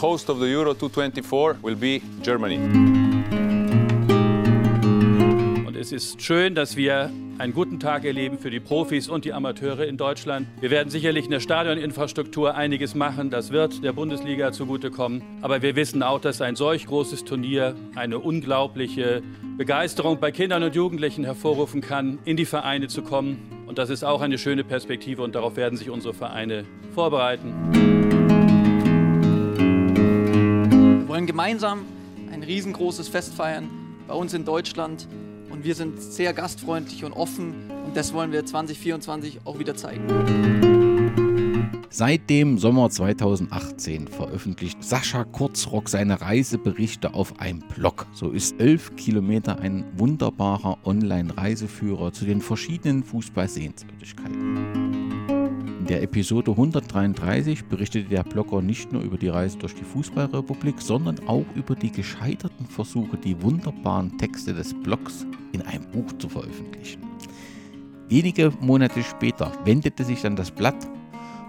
host of the Euro 224 will be Germany. Und es ist schön, dass wir einen guten Tag erleben für die Profis und die Amateure in Deutschland. Wir werden sicherlich in der Stadioninfrastruktur einiges machen. Das wird der Bundesliga zugutekommen. Aber wir wissen auch, dass ein solch großes Turnier eine unglaubliche Begeisterung bei Kindern und Jugendlichen hervorrufen kann, in die Vereine zu kommen. Und das ist auch eine schöne Perspektive und darauf werden sich unsere Vereine vorbereiten. Wir wollen gemeinsam ein riesengroßes Fest feiern bei uns in Deutschland und wir sind sehr gastfreundlich und offen und das wollen wir 2024 auch wieder zeigen. Seit dem Sommer 2018 veröffentlicht Sascha Kurzrock seine Reiseberichte auf einem Blog. So ist 11 Kilometer ein wunderbarer Online-Reiseführer zu den verschiedenen Fußballsehenswürdigkeiten. In der Episode 133 berichtete der Blogger nicht nur über die Reise durch die Fußballrepublik, sondern auch über die gescheiterten Versuche, die wunderbaren Texte des Blogs in ein Buch zu veröffentlichen. Wenige Monate später wendete sich dann das Blatt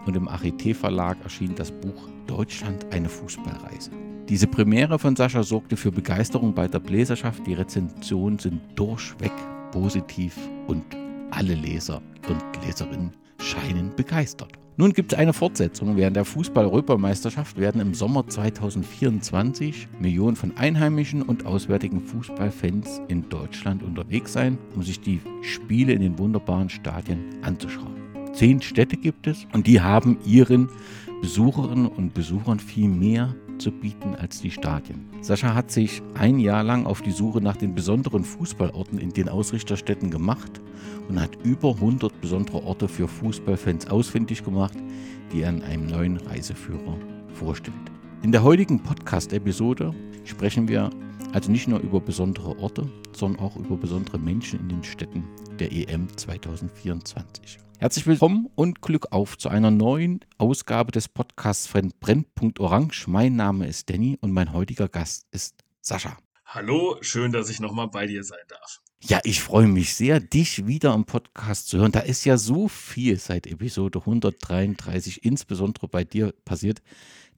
und im Arete Verlag erschien das Buch Deutschland eine Fußballreise. Diese Premiere von Sascha sorgte für Begeisterung bei der Bläserschaft. Die Rezensionen sind durchweg positiv und alle Leser und Leserinnen scheinen begeistert. Nun gibt es eine Fortsetzung. Während der Fußball-Europameisterschaft werden im Sommer 2024 Millionen von einheimischen und auswärtigen Fußballfans in Deutschland unterwegs sein, um sich die Spiele in den wunderbaren Stadien anzuschauen. Zehn Städte gibt es und die haben ihren Besucherinnen und Besuchern viel mehr zu bieten als die Stadien. Sascha hat sich ein Jahr lang auf die Suche nach den besonderen Fußballorten in den Ausrichterstädten gemacht und hat über 100 besondere Orte für Fußballfans ausfindig gemacht, die er in einem neuen Reiseführer vorstellt. In der heutigen Podcast-Episode sprechen wir also nicht nur über besondere Orte, sondern auch über besondere Menschen in den Städten der EM 2024. Herzlich willkommen und Glück auf zu einer neuen Ausgabe des Podcasts von Brennpunkt Orange. Mein Name ist Danny und mein heutiger Gast ist Sascha. Hallo, schön, dass ich nochmal bei dir sein darf. Ja, ich freue mich sehr, dich wieder im Podcast zu hören. Da ist ja so viel seit Episode 133, insbesondere bei dir passiert.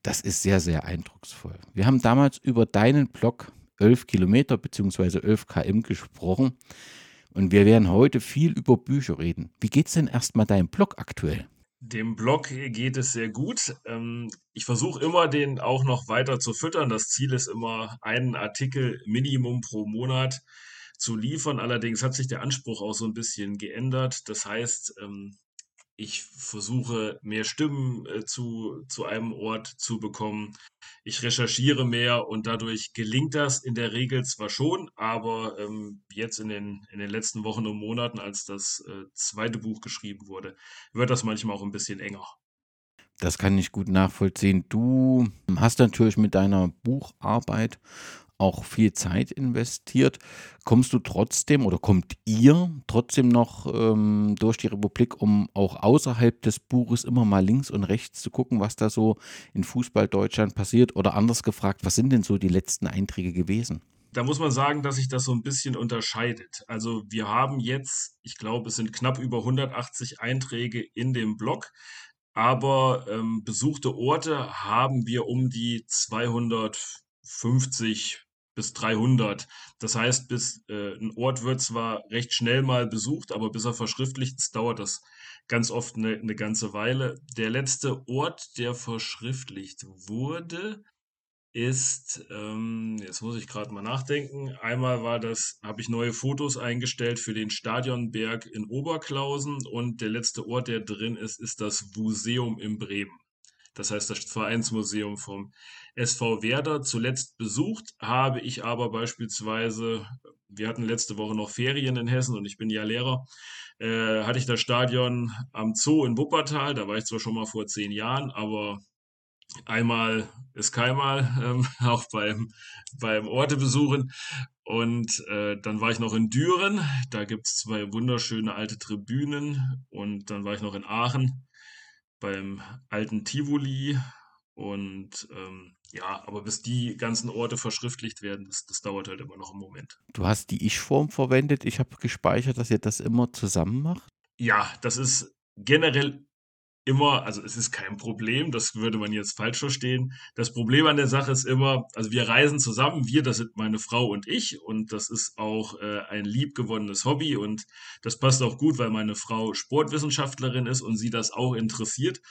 Das ist sehr, sehr eindrucksvoll. Wir haben damals über deinen Blog 11 Kilometer bzw. 11 km gesprochen. Und wir werden heute viel über Bücher reden. Wie geht es denn erstmal deinem Blog aktuell? Dem Blog geht es sehr gut. Ähm, ich versuche immer, den auch noch weiter zu füttern. Das Ziel ist immer, einen Artikel Minimum pro Monat zu liefern. Allerdings hat sich der Anspruch auch so ein bisschen geändert. Das heißt, ähm, ich versuche mehr Stimmen äh, zu, zu einem Ort zu bekommen. Ich recherchiere mehr und dadurch gelingt das in der Regel zwar schon, aber ähm, jetzt in den, in den letzten Wochen und Monaten, als das äh, zweite Buch geschrieben wurde, wird das manchmal auch ein bisschen enger. Das kann ich gut nachvollziehen. Du hast natürlich mit deiner Bucharbeit auch viel Zeit investiert. Kommst du trotzdem oder kommt ihr trotzdem noch ähm, durch die Republik, um auch außerhalb des Buches immer mal links und rechts zu gucken, was da so in Fußball Deutschland passiert? Oder anders gefragt, was sind denn so die letzten Einträge gewesen? Da muss man sagen, dass sich das so ein bisschen unterscheidet. Also wir haben jetzt, ich glaube, es sind knapp über 180 Einträge in dem Blog. Aber ähm, besuchte Orte haben wir um die 250 bis 300. Das heißt, bis äh, ein Ort wird zwar recht schnell mal besucht, aber bis er verschriftlicht ist, dauert das ganz oft eine, eine ganze Weile. Der letzte Ort, der verschriftlicht wurde, ist, ähm, jetzt muss ich gerade mal nachdenken. Einmal war das, habe ich neue Fotos eingestellt für den Stadionberg in Oberklausen und der letzte Ort, der drin ist, ist das Museum in Bremen. Das heißt, das Vereinsmuseum vom SV Werder zuletzt besucht habe ich aber beispielsweise, wir hatten letzte Woche noch Ferien in Hessen und ich bin ja Lehrer, äh, hatte ich das Stadion am Zoo in Wuppertal. Da war ich zwar schon mal vor zehn Jahren, aber einmal ist keinmal, ähm, auch beim, beim Orte besuchen. Und äh, dann war ich noch in Düren, da gibt es zwei wunderschöne alte Tribünen. Und dann war ich noch in Aachen beim alten Tivoli. Und ähm, ja, aber bis die ganzen Orte verschriftlicht werden, das, das dauert halt immer noch einen Moment. Du hast die Ich-Form verwendet. Ich habe gespeichert, dass ihr das immer zusammen macht. Ja, das ist generell immer, also es ist kein Problem, das würde man jetzt falsch verstehen. Das Problem an der Sache ist immer, also wir reisen zusammen, wir, das sind meine Frau und ich und das ist auch äh, ein liebgewonnenes Hobby und das passt auch gut, weil meine Frau Sportwissenschaftlerin ist und sie das auch interessiert.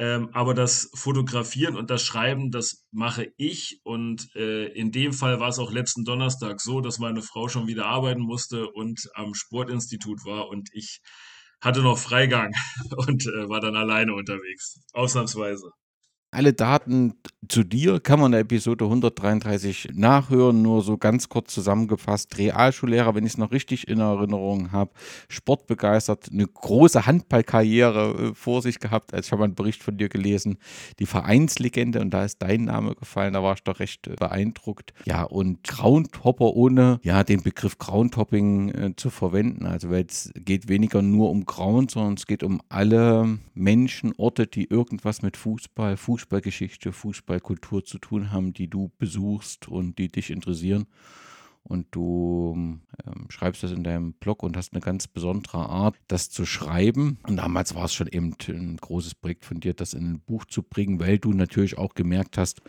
Ähm, aber das Fotografieren und das Schreiben, das mache ich. Und äh, in dem Fall war es auch letzten Donnerstag so, dass meine Frau schon wieder arbeiten musste und am Sportinstitut war und ich hatte noch Freigang und äh, war dann alleine unterwegs. Ausnahmsweise. Alle Daten zu dir kann man in der Episode 133 nachhören, nur so ganz kurz zusammengefasst. Realschullehrer, wenn ich es noch richtig in Erinnerung habe, sportbegeistert, eine große Handballkarriere äh, vor sich gehabt. Also ich habe einen Bericht von dir gelesen, die Vereinslegende und da ist dein Name gefallen, da war ich doch recht äh, beeindruckt. Ja, und Groundhopper ohne ja den Begriff Groundhopping äh, zu verwenden. Also weil es geht weniger nur um Ground, sondern es geht um alle Menschen, Orte, die irgendwas mit Fußball, Fußball Fußballgeschichte, Fußballkultur zu tun haben, die du besuchst und die dich interessieren. Und du ähm, schreibst das in deinem Blog und hast eine ganz besondere Art, das zu schreiben. Und damals war es schon eben ein großes Projekt von dir, das in ein Buch zu bringen, weil du natürlich auch gemerkt hast,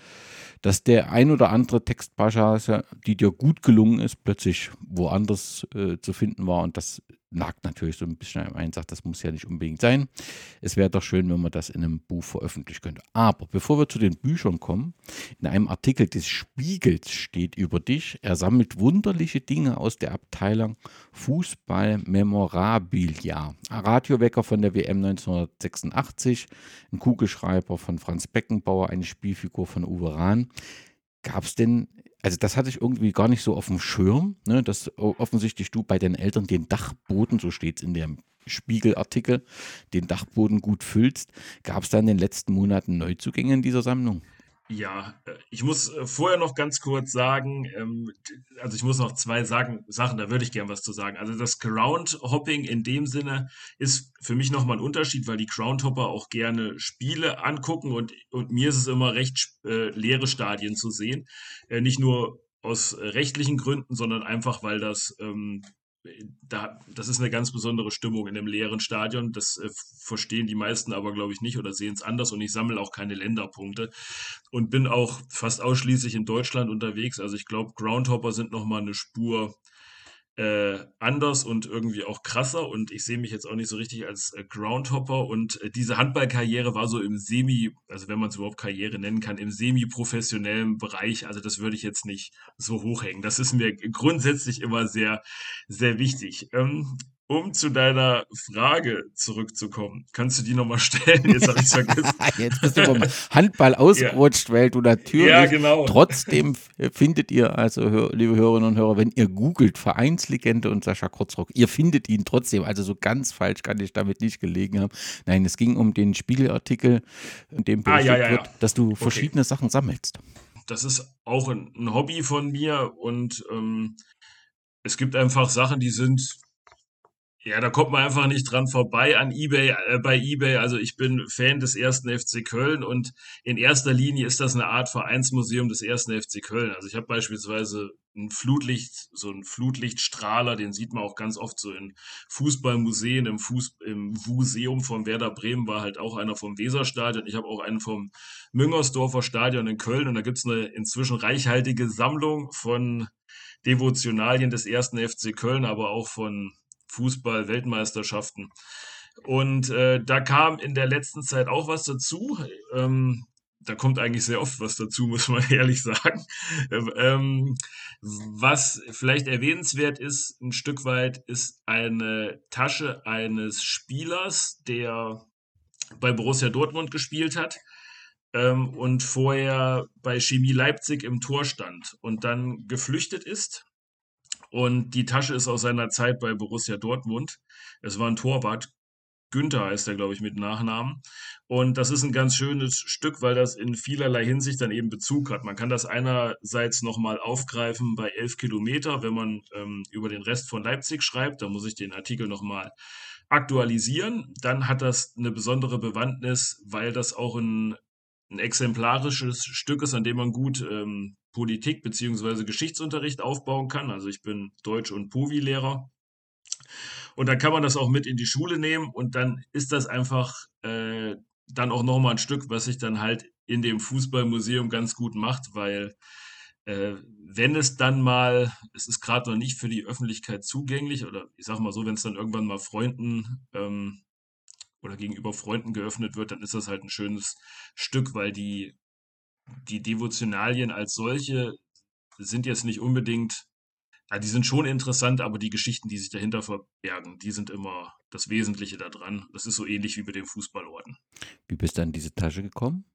dass der ein oder andere Textpassage, die dir gut gelungen ist, plötzlich woanders äh, zu finden war. Und das nagt natürlich so ein bisschen am einen, sagt, das muss ja nicht unbedingt sein. Es wäre doch schön, wenn man das in einem Buch veröffentlichen könnte. Aber bevor wir zu den Büchern kommen, in einem Artikel des Spiegels steht über dich, er sammelt wunderliche Dinge aus der Abteilung Fußball Memorabilia. Ein Radiowecker von der WM 1986, ein Kugelschreiber von Franz Beckenbauer, eine Spielfigur von Uwe Rahn. Gab es denn also das hatte ich irgendwie gar nicht so auf dem Schirm, ne, dass offensichtlich du bei deinen Eltern den Dachboden, so steht es in dem Spiegelartikel, den Dachboden gut füllst. Gab es da in den letzten Monaten Neuzugänge in dieser Sammlung? Ja, äh, ich muss äh, vorher noch ganz kurz sagen, ähm, also ich muss noch zwei sagen, Sachen, da würde ich gern was zu sagen. Also das Groundhopping in dem Sinne ist für mich nochmal ein Unterschied, weil die Groundhopper auch gerne Spiele angucken und, und mir ist es immer recht äh, leere Stadien zu sehen. Äh, nicht nur aus rechtlichen Gründen, sondern einfach, weil das ähm, da, das ist eine ganz besondere Stimmung in einem leeren Stadion. Das äh, verstehen die meisten aber, glaube ich, nicht oder sehen es anders. Und ich sammle auch keine Länderpunkte und bin auch fast ausschließlich in Deutschland unterwegs. Also ich glaube, Groundhopper sind nochmal eine Spur äh, anders und irgendwie auch krasser. Und ich sehe mich jetzt auch nicht so richtig als äh, Groundhopper. Und äh, diese Handballkarriere war so im Semi, also wenn man es überhaupt Karriere nennen kann, im semi-professionellen Bereich. Also das würde ich jetzt nicht so hochhängen. Das ist mir grundsätzlich immer sehr, sehr wichtig. Ähm, um zu deiner Frage zurückzukommen, kannst du die nochmal stellen? Jetzt habe ich es vergessen. Jetzt bist du vom Handball ausgerutscht, ja. weil du natürlich ja, genau. trotzdem findet ihr, also liebe Hörerinnen und Hörer, wenn ihr googelt Vereinslegende und Sascha Kurzrock, ihr findet ihn trotzdem. Also so ganz falsch kann ich damit nicht gelegen haben. Nein, es ging um den Spiegelartikel, in dem ah, berichtet ah, ja, wird, dass du verschiedene okay. Sachen sammelst. Das ist auch ein, ein Hobby von mir und ähm, es gibt einfach Sachen, die sind ja, da kommt man einfach nicht dran vorbei an eBay, äh, bei eBay. Also ich bin Fan des ersten FC Köln und in erster Linie ist das eine Art Vereinsmuseum des ersten FC Köln. Also ich habe beispielsweise ein Flutlicht, so ein Flutlichtstrahler, den sieht man auch ganz oft so in Fußballmuseen, im, Fuß, im Museum von Werder Bremen war halt auch einer vom Weserstadion. Ich habe auch einen vom Müngersdorfer Stadion in Köln und da gibt's eine inzwischen reichhaltige Sammlung von Devotionalien des ersten FC Köln, aber auch von Fußball-Weltmeisterschaften. Und äh, da kam in der letzten Zeit auch was dazu. Ähm, da kommt eigentlich sehr oft was dazu, muss man ehrlich sagen. Ähm, was vielleicht erwähnenswert ist, ein Stück weit, ist eine Tasche eines Spielers, der bei Borussia Dortmund gespielt hat ähm, und vorher bei Chemie Leipzig im Tor stand und dann geflüchtet ist und die Tasche ist aus seiner Zeit bei Borussia Dortmund. Es war ein Torwart. Günther heißt er, glaube ich, mit Nachnamen. Und das ist ein ganz schönes Stück, weil das in vielerlei Hinsicht dann eben Bezug hat. Man kann das einerseits nochmal aufgreifen bei elf Kilometer, wenn man ähm, über den Rest von Leipzig schreibt. Da muss ich den Artikel nochmal aktualisieren. Dann hat das eine besondere Bewandtnis, weil das auch ein, ein exemplarisches Stück ist, an dem man gut ähm, Politik bzw. Geschichtsunterricht aufbauen kann. Also ich bin Deutsch- und Povi-Lehrer. Und dann kann man das auch mit in die Schule nehmen und dann ist das einfach äh, dann auch nochmal ein Stück, was sich dann halt in dem Fußballmuseum ganz gut macht, weil äh, wenn es dann mal, es ist gerade noch nicht für die Öffentlichkeit zugänglich, oder ich sage mal so, wenn es dann irgendwann mal Freunden ähm, oder gegenüber Freunden geöffnet wird, dann ist das halt ein schönes Stück, weil die, die Devotionalien als solche sind jetzt nicht unbedingt, ja, die sind schon interessant, aber die Geschichten, die sich dahinter verbergen, die sind immer das Wesentliche daran. Das ist so ähnlich wie mit den Fußballorten. Wie bist du an diese Tasche gekommen?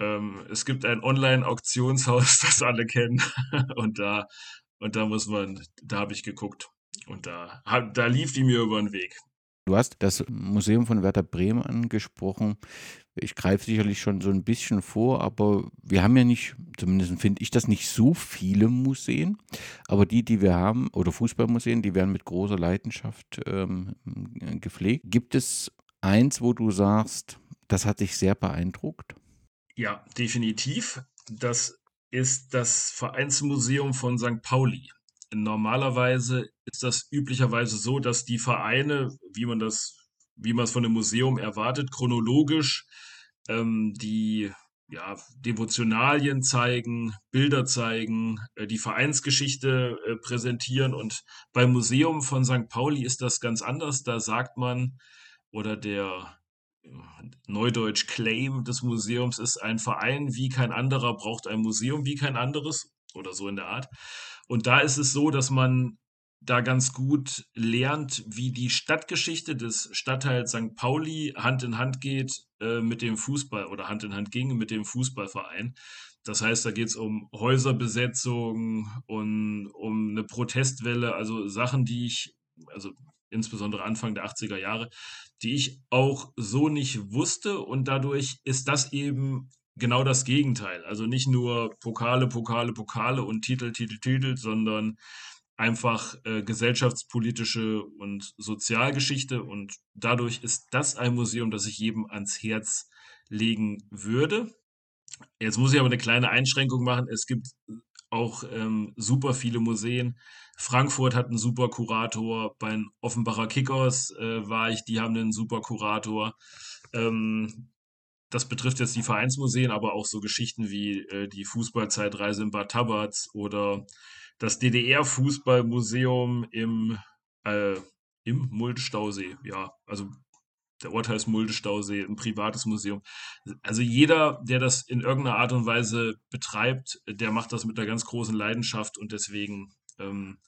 Ähm, es gibt ein Online-Auktionshaus, das alle kennen. und da, und da muss man, da habe ich geguckt. Und da, da lief die mir über den Weg. Du hast das Museum von Werder Bremen angesprochen. Ich greife sicherlich schon so ein bisschen vor, aber wir haben ja nicht, zumindest finde ich das nicht so viele Museen, aber die, die wir haben, oder Fußballmuseen, die werden mit großer Leidenschaft ähm, gepflegt. Gibt es eins, wo du sagst, das hat dich sehr beeindruckt? Ja, definitiv. Das ist das Vereinsmuseum von St. Pauli. Normalerweise ist das üblicherweise so, dass die Vereine, wie man das, wie man es von einem Museum erwartet, chronologisch ähm, die ja, Devotionalien zeigen, Bilder zeigen, äh, die Vereinsgeschichte äh, präsentieren. Und beim Museum von St. Pauli ist das ganz anders. Da sagt man, oder der Neudeutsch Claim des Museums ist, ein Verein wie kein anderer braucht ein Museum wie kein anderes oder so in der Art. Und da ist es so, dass man da ganz gut lernt, wie die Stadtgeschichte des Stadtteils St. Pauli Hand in Hand geht äh, mit dem Fußball oder Hand in Hand ging mit dem Fußballverein. Das heißt, da geht es um Häuserbesetzung und um eine Protestwelle, also Sachen, die ich, also insbesondere Anfang der 80er Jahre, die ich auch so nicht wusste und dadurch ist das eben genau das Gegenteil. Also nicht nur Pokale, Pokale, Pokale und Titel, Titel, Titel, sondern einfach äh, gesellschaftspolitische und Sozialgeschichte und dadurch ist das ein Museum, das ich jedem ans Herz legen würde. Jetzt muss ich aber eine kleine Einschränkung machen. Es gibt auch ähm, super viele Museen. Frankfurt hat einen super Kurator. Bei den Offenbacher Kickers äh, war ich, die haben einen super Kurator. Ähm, das betrifft jetzt die Vereinsmuseen, aber auch so Geschichten wie äh, die Fußballzeitreise in Bad Tabatz oder das DDR-Fußballmuseum im, äh, im Muldenstausee. Ja, also der Ort heißt Muldenstausee, ein privates Museum. Also jeder, der das in irgendeiner Art und Weise betreibt, der macht das mit einer ganz großen Leidenschaft und deswegen ähm,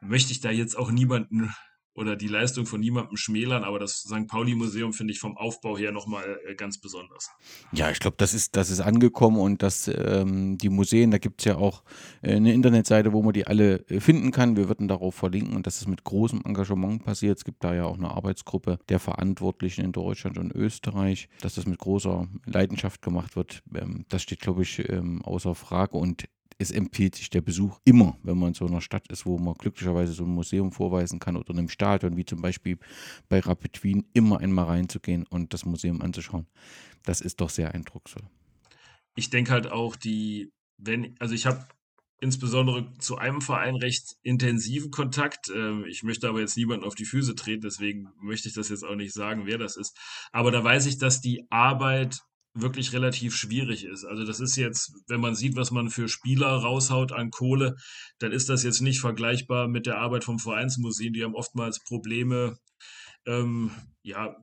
möchte ich da jetzt auch niemanden oder die Leistung von niemandem schmälern, aber das St. Pauli-Museum finde ich vom Aufbau her nochmal äh, ganz besonders. Ja, ich glaube, das ist, das ist angekommen und dass ähm, die Museen, da gibt es ja auch äh, eine Internetseite, wo man die alle äh, finden kann. Wir würden darauf verlinken und dass es mit großem Engagement passiert. Es gibt da ja auch eine Arbeitsgruppe der Verantwortlichen in Deutschland und Österreich, dass das mit großer Leidenschaft gemacht wird. Ähm, das steht, glaube ich, ähm, außer Frage und es empfiehlt sich der Besuch immer, wenn man in so einer Stadt ist, wo man glücklicherweise so ein Museum vorweisen kann oder in einem Stadion, wie zum Beispiel bei Rapid Wien, immer einmal reinzugehen und das Museum anzuschauen. Das ist doch sehr eindrucksvoll. Ich denke halt auch, die, wenn, also ich habe insbesondere zu einem Verein recht intensiven Kontakt. Ähm, ich möchte aber jetzt niemanden auf die Füße treten, deswegen möchte ich das jetzt auch nicht sagen, wer das ist. Aber da weiß ich, dass die Arbeit wirklich relativ schwierig ist. Also das ist jetzt, wenn man sieht, was man für Spieler raushaut an Kohle, dann ist das jetzt nicht vergleichbar mit der Arbeit vom Vereinsmuseum. Die haben oftmals Probleme, ähm, ja,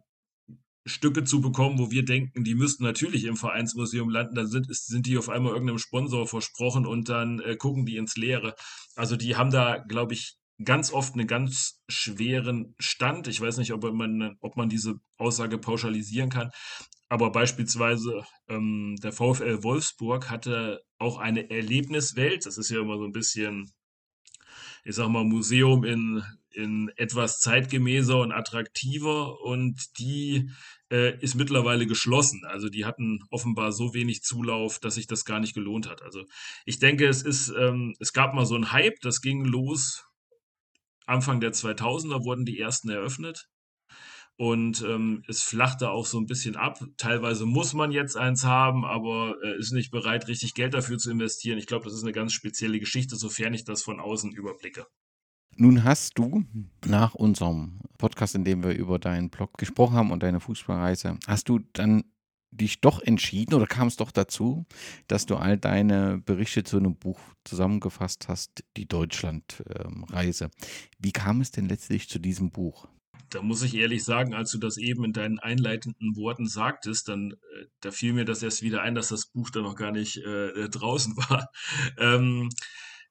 Stücke zu bekommen, wo wir denken, die müssten natürlich im Vereinsmuseum landen, dann sind, sind die auf einmal irgendeinem Sponsor versprochen und dann äh, gucken die ins Leere. Also die haben da, glaube ich, ganz oft einen ganz schweren Stand. Ich weiß nicht, ob man, ob man diese Aussage pauschalisieren kann, aber beispielsweise ähm, der VfL Wolfsburg hatte auch eine Erlebniswelt. Das ist ja immer so ein bisschen, ich sag mal, Museum in, in etwas zeitgemäßer und attraktiver und die äh, ist mittlerweile geschlossen. Also die hatten offenbar so wenig Zulauf, dass sich das gar nicht gelohnt hat. Also ich denke, es ist, ähm, es gab mal so einen Hype, das ging los. Anfang der 2000er wurden die ersten eröffnet. Und ähm, es flacht da auch so ein bisschen ab. Teilweise muss man jetzt eins haben, aber äh, ist nicht bereit, richtig Geld dafür zu investieren. Ich glaube, das ist eine ganz spezielle Geschichte, sofern ich das von außen überblicke. Nun hast du nach unserem Podcast, in dem wir über deinen Blog gesprochen haben und deine Fußballreise, hast du dann dich doch entschieden oder kam es doch dazu, dass du all deine Berichte zu einem Buch zusammengefasst hast, die Deutschlandreise. Wie kam es denn letztlich zu diesem Buch? Da muss ich ehrlich sagen, als du das eben in deinen einleitenden Worten sagtest, dann äh, da fiel mir das erst wieder ein, dass das Buch da noch gar nicht äh, draußen war. Ähm,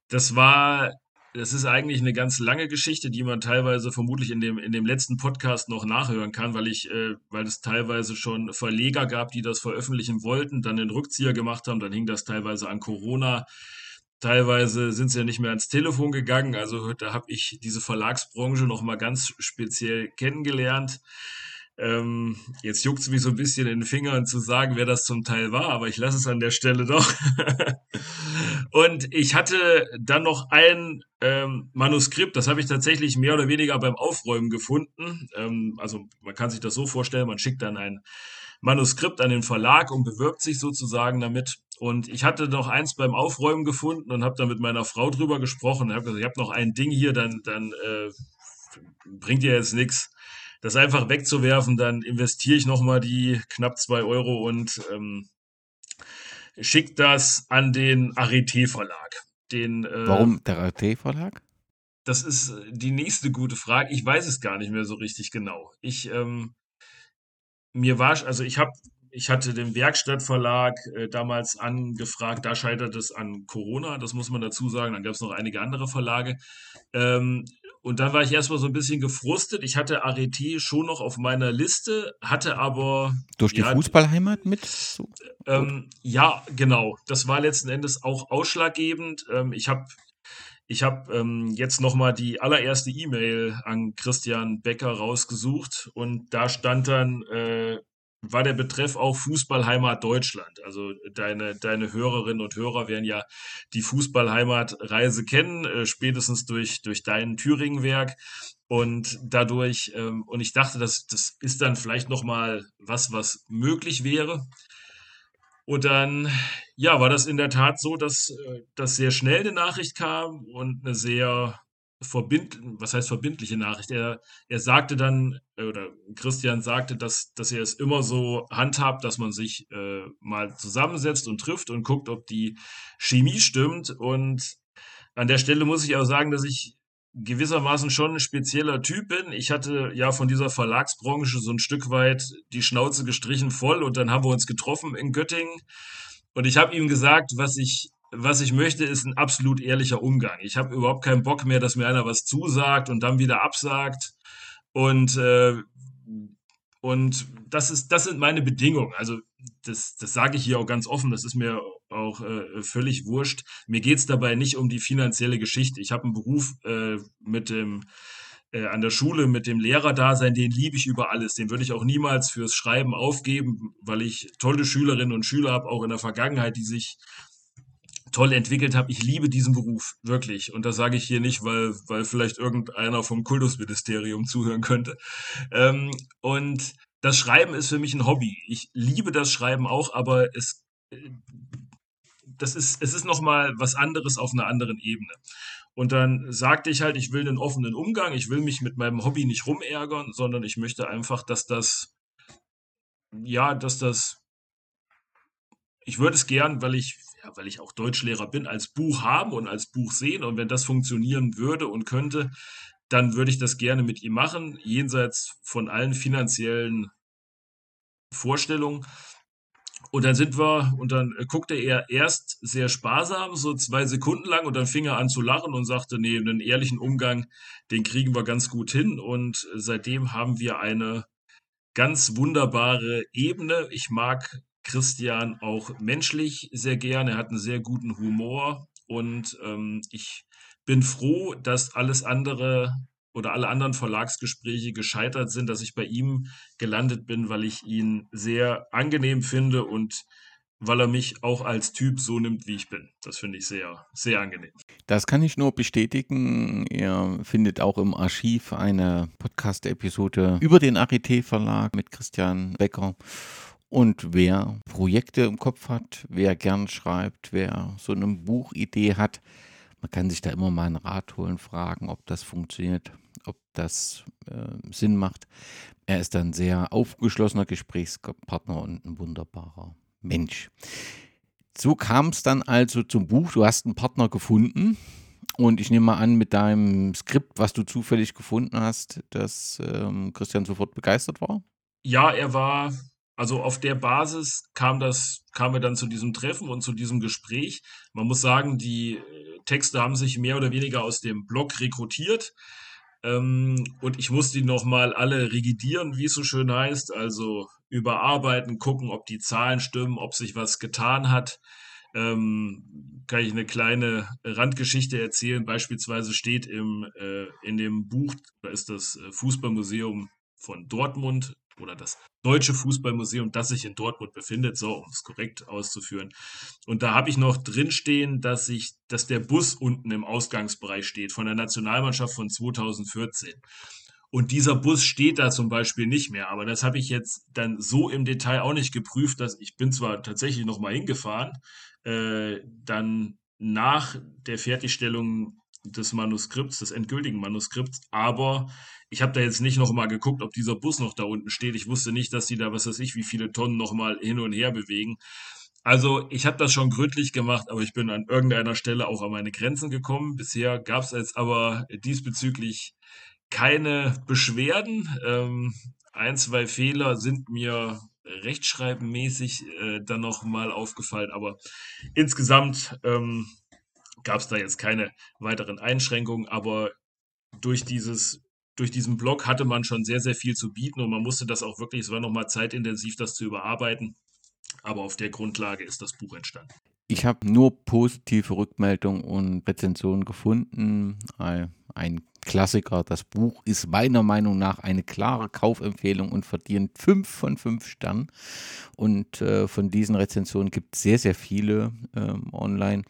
das war das ist eigentlich eine ganz lange Geschichte, die man teilweise vermutlich in dem, in dem letzten Podcast noch nachhören kann, weil ich, äh, weil es teilweise schon Verleger gab, die das veröffentlichen wollten, dann den Rückzieher gemacht haben, dann hing das teilweise an Corona. Teilweise sind sie ja nicht mehr ans Telefon gegangen. Also da habe ich diese Verlagsbranche noch mal ganz speziell kennengelernt. Ähm, jetzt juckt es mich so ein bisschen in den Fingern zu sagen, wer das zum Teil war, aber ich lasse es an der Stelle doch. und ich hatte dann noch ein ähm, Manuskript, das habe ich tatsächlich mehr oder weniger beim Aufräumen gefunden. Ähm, also man kann sich das so vorstellen, man schickt dann ein Manuskript an den Verlag und bewirbt sich sozusagen damit. Und ich hatte noch eins beim Aufräumen gefunden und habe dann mit meiner Frau drüber gesprochen. Ich habe gesagt, ich habe noch ein Ding hier, dann, dann äh, bringt ihr jetzt nichts das einfach wegzuwerfen, dann investiere ich nochmal die knapp zwei Euro und ähm, schicke das an den Arete Verlag. Den, äh, Warum der Arete Verlag? Das ist die nächste gute Frage. Ich weiß es gar nicht mehr so richtig genau. Ich, ähm, mir war, also ich habe ich hatte den Werkstattverlag äh, damals angefragt, da scheitert es an Corona, das muss man dazu sagen. Dann gab es noch einige andere Verlage. Ähm, und dann war ich erstmal so ein bisschen gefrustet. Ich hatte Arete schon noch auf meiner Liste, hatte aber. Durch die ja, Fußballheimat mit? So. Ähm, ja, genau. Das war letzten Endes auch ausschlaggebend. Ähm, ich habe ich hab, ähm, jetzt nochmal die allererste E-Mail an Christian Becker rausgesucht und da stand dann äh, war der Betreff auch Fußballheimat Deutschland. Also deine, deine Hörerinnen und Hörer werden ja die Fußballheimatreise kennen, äh, spätestens durch, durch dein Thüringenwerk. Und dadurch, ähm, und ich dachte, das, das ist dann vielleicht nochmal was, was möglich wäre. Und dann, ja, war das in der Tat so, dass, äh, dass sehr schnell eine Nachricht kam und eine sehr verbind, was heißt verbindliche Nachricht? Er, er sagte dann, äh, oder Christian sagte, dass, dass er es immer so handhabt, dass man sich äh, mal zusammensetzt und trifft und guckt, ob die Chemie stimmt. Und an der Stelle muss ich auch sagen, dass ich gewissermaßen schon ein spezieller Typ bin. Ich hatte ja von dieser Verlagsbranche so ein Stück weit die Schnauze gestrichen voll und dann haben wir uns getroffen in Göttingen. Und ich habe ihm gesagt, was ich was ich möchte, ist ein absolut ehrlicher Umgang. Ich habe überhaupt keinen Bock mehr, dass mir einer was zusagt und dann wieder absagt. Und, äh, und das, ist, das sind meine Bedingungen. Also das, das sage ich hier auch ganz offen, das ist mir auch äh, völlig wurscht. Mir geht es dabei nicht um die finanzielle Geschichte. Ich habe einen Beruf äh, mit dem äh, an der Schule mit dem Lehrerdasein, den liebe ich über alles. Den würde ich auch niemals fürs Schreiben aufgeben, weil ich tolle Schülerinnen und Schüler habe, auch in der Vergangenheit, die sich toll entwickelt habe. Ich liebe diesen Beruf, wirklich. Und das sage ich hier nicht, weil, weil vielleicht irgendeiner vom Kultusministerium zuhören könnte. Ähm, und das Schreiben ist für mich ein Hobby. Ich liebe das Schreiben auch, aber es, das ist, es ist nochmal was anderes auf einer anderen Ebene. Und dann sagte ich halt, ich will einen offenen Umgang, ich will mich mit meinem Hobby nicht rumärgern, sondern ich möchte einfach, dass das, ja, dass das, ich würde es gern, weil ich ja, weil ich auch Deutschlehrer bin, als Buch haben und als Buch sehen. Und wenn das funktionieren würde und könnte, dann würde ich das gerne mit ihm machen, jenseits von allen finanziellen Vorstellungen. Und dann sind wir, und dann guckte er erst sehr sparsam, so zwei Sekunden lang, und dann fing er an zu lachen und sagte, nee, einen ehrlichen Umgang, den kriegen wir ganz gut hin. Und seitdem haben wir eine ganz wunderbare Ebene. Ich mag Christian auch menschlich sehr gerne. Er hat einen sehr guten Humor und ähm, ich bin froh, dass alles andere oder alle anderen Verlagsgespräche gescheitert sind, dass ich bei ihm gelandet bin, weil ich ihn sehr angenehm finde und weil er mich auch als Typ so nimmt, wie ich bin. Das finde ich sehr, sehr angenehm. Das kann ich nur bestätigen. Ihr findet auch im Archiv eine Podcast-Episode über den Arete Verlag mit Christian Becker. Und wer Projekte im Kopf hat, wer gern schreibt, wer so eine Buchidee hat, Man kann sich da immer mal einen Rat holen, fragen, ob das funktioniert, ob das äh, Sinn macht. Er ist ein sehr aufgeschlossener Gesprächspartner und ein wunderbarer Mensch. So kam es dann also zum Buch. Du hast einen Partner gefunden. Und ich nehme mal an, mit deinem Skript, was du zufällig gefunden hast, dass ähm, Christian sofort begeistert war? Ja, er war, also auf der Basis kam das, kamen wir dann zu diesem Treffen und zu diesem Gespräch. Man muss sagen, die äh, Texte haben sich mehr oder weniger aus dem Blog rekrutiert. Ähm, und ich musste die nochmal alle regidieren, wie es so schön heißt. Also überarbeiten, gucken, ob die Zahlen stimmen, ob sich was getan hat. Ähm, kann ich eine kleine Randgeschichte erzählen. Beispielsweise steht im, äh, in dem Buch, da ist das äh, Fußballmuseum von Dortmund oder das Deutsche Fußballmuseum, das sich in Dortmund befindet, so um es korrekt auszuführen. Und da habe ich noch drinstehen, dass ich, dass der Bus unten im Ausgangsbereich steht von der Nationalmannschaft von 2014. Und dieser Bus steht da zum Beispiel nicht mehr. Aber das habe ich jetzt dann so im Detail auch nicht geprüft, dass ich bin zwar tatsächlich noch mal hingefahren, äh, dann nach der Fertigstellung des Manuskripts, des endgültigen Manuskripts, aber ich habe da jetzt nicht noch mal geguckt, ob dieser Bus noch da unten steht. Ich wusste nicht, dass die da, was weiß ich, wie viele Tonnen noch mal hin und her bewegen. Also ich habe das schon gründlich gemacht, aber ich bin an irgendeiner Stelle auch an meine Grenzen gekommen. Bisher gab es jetzt aber diesbezüglich keine Beschwerden. Ähm, ein, zwei Fehler sind mir rechtschreibenmäßig äh, dann noch mal aufgefallen, aber insgesamt ähm, gab es da jetzt keine weiteren Einschränkungen, aber durch dieses durch diesen Blog hatte man schon sehr, sehr viel zu bieten und man musste das auch wirklich, es war nochmal zeitintensiv, das zu überarbeiten. Aber auf der Grundlage ist das Buch entstanden. Ich habe nur positive Rückmeldungen und Rezensionen gefunden. Ein Klassiker. Das Buch ist meiner Meinung nach eine klare Kaufempfehlung und verdient fünf von fünf Sternen. Und äh, von diesen Rezensionen gibt es sehr, sehr viele ähm, online.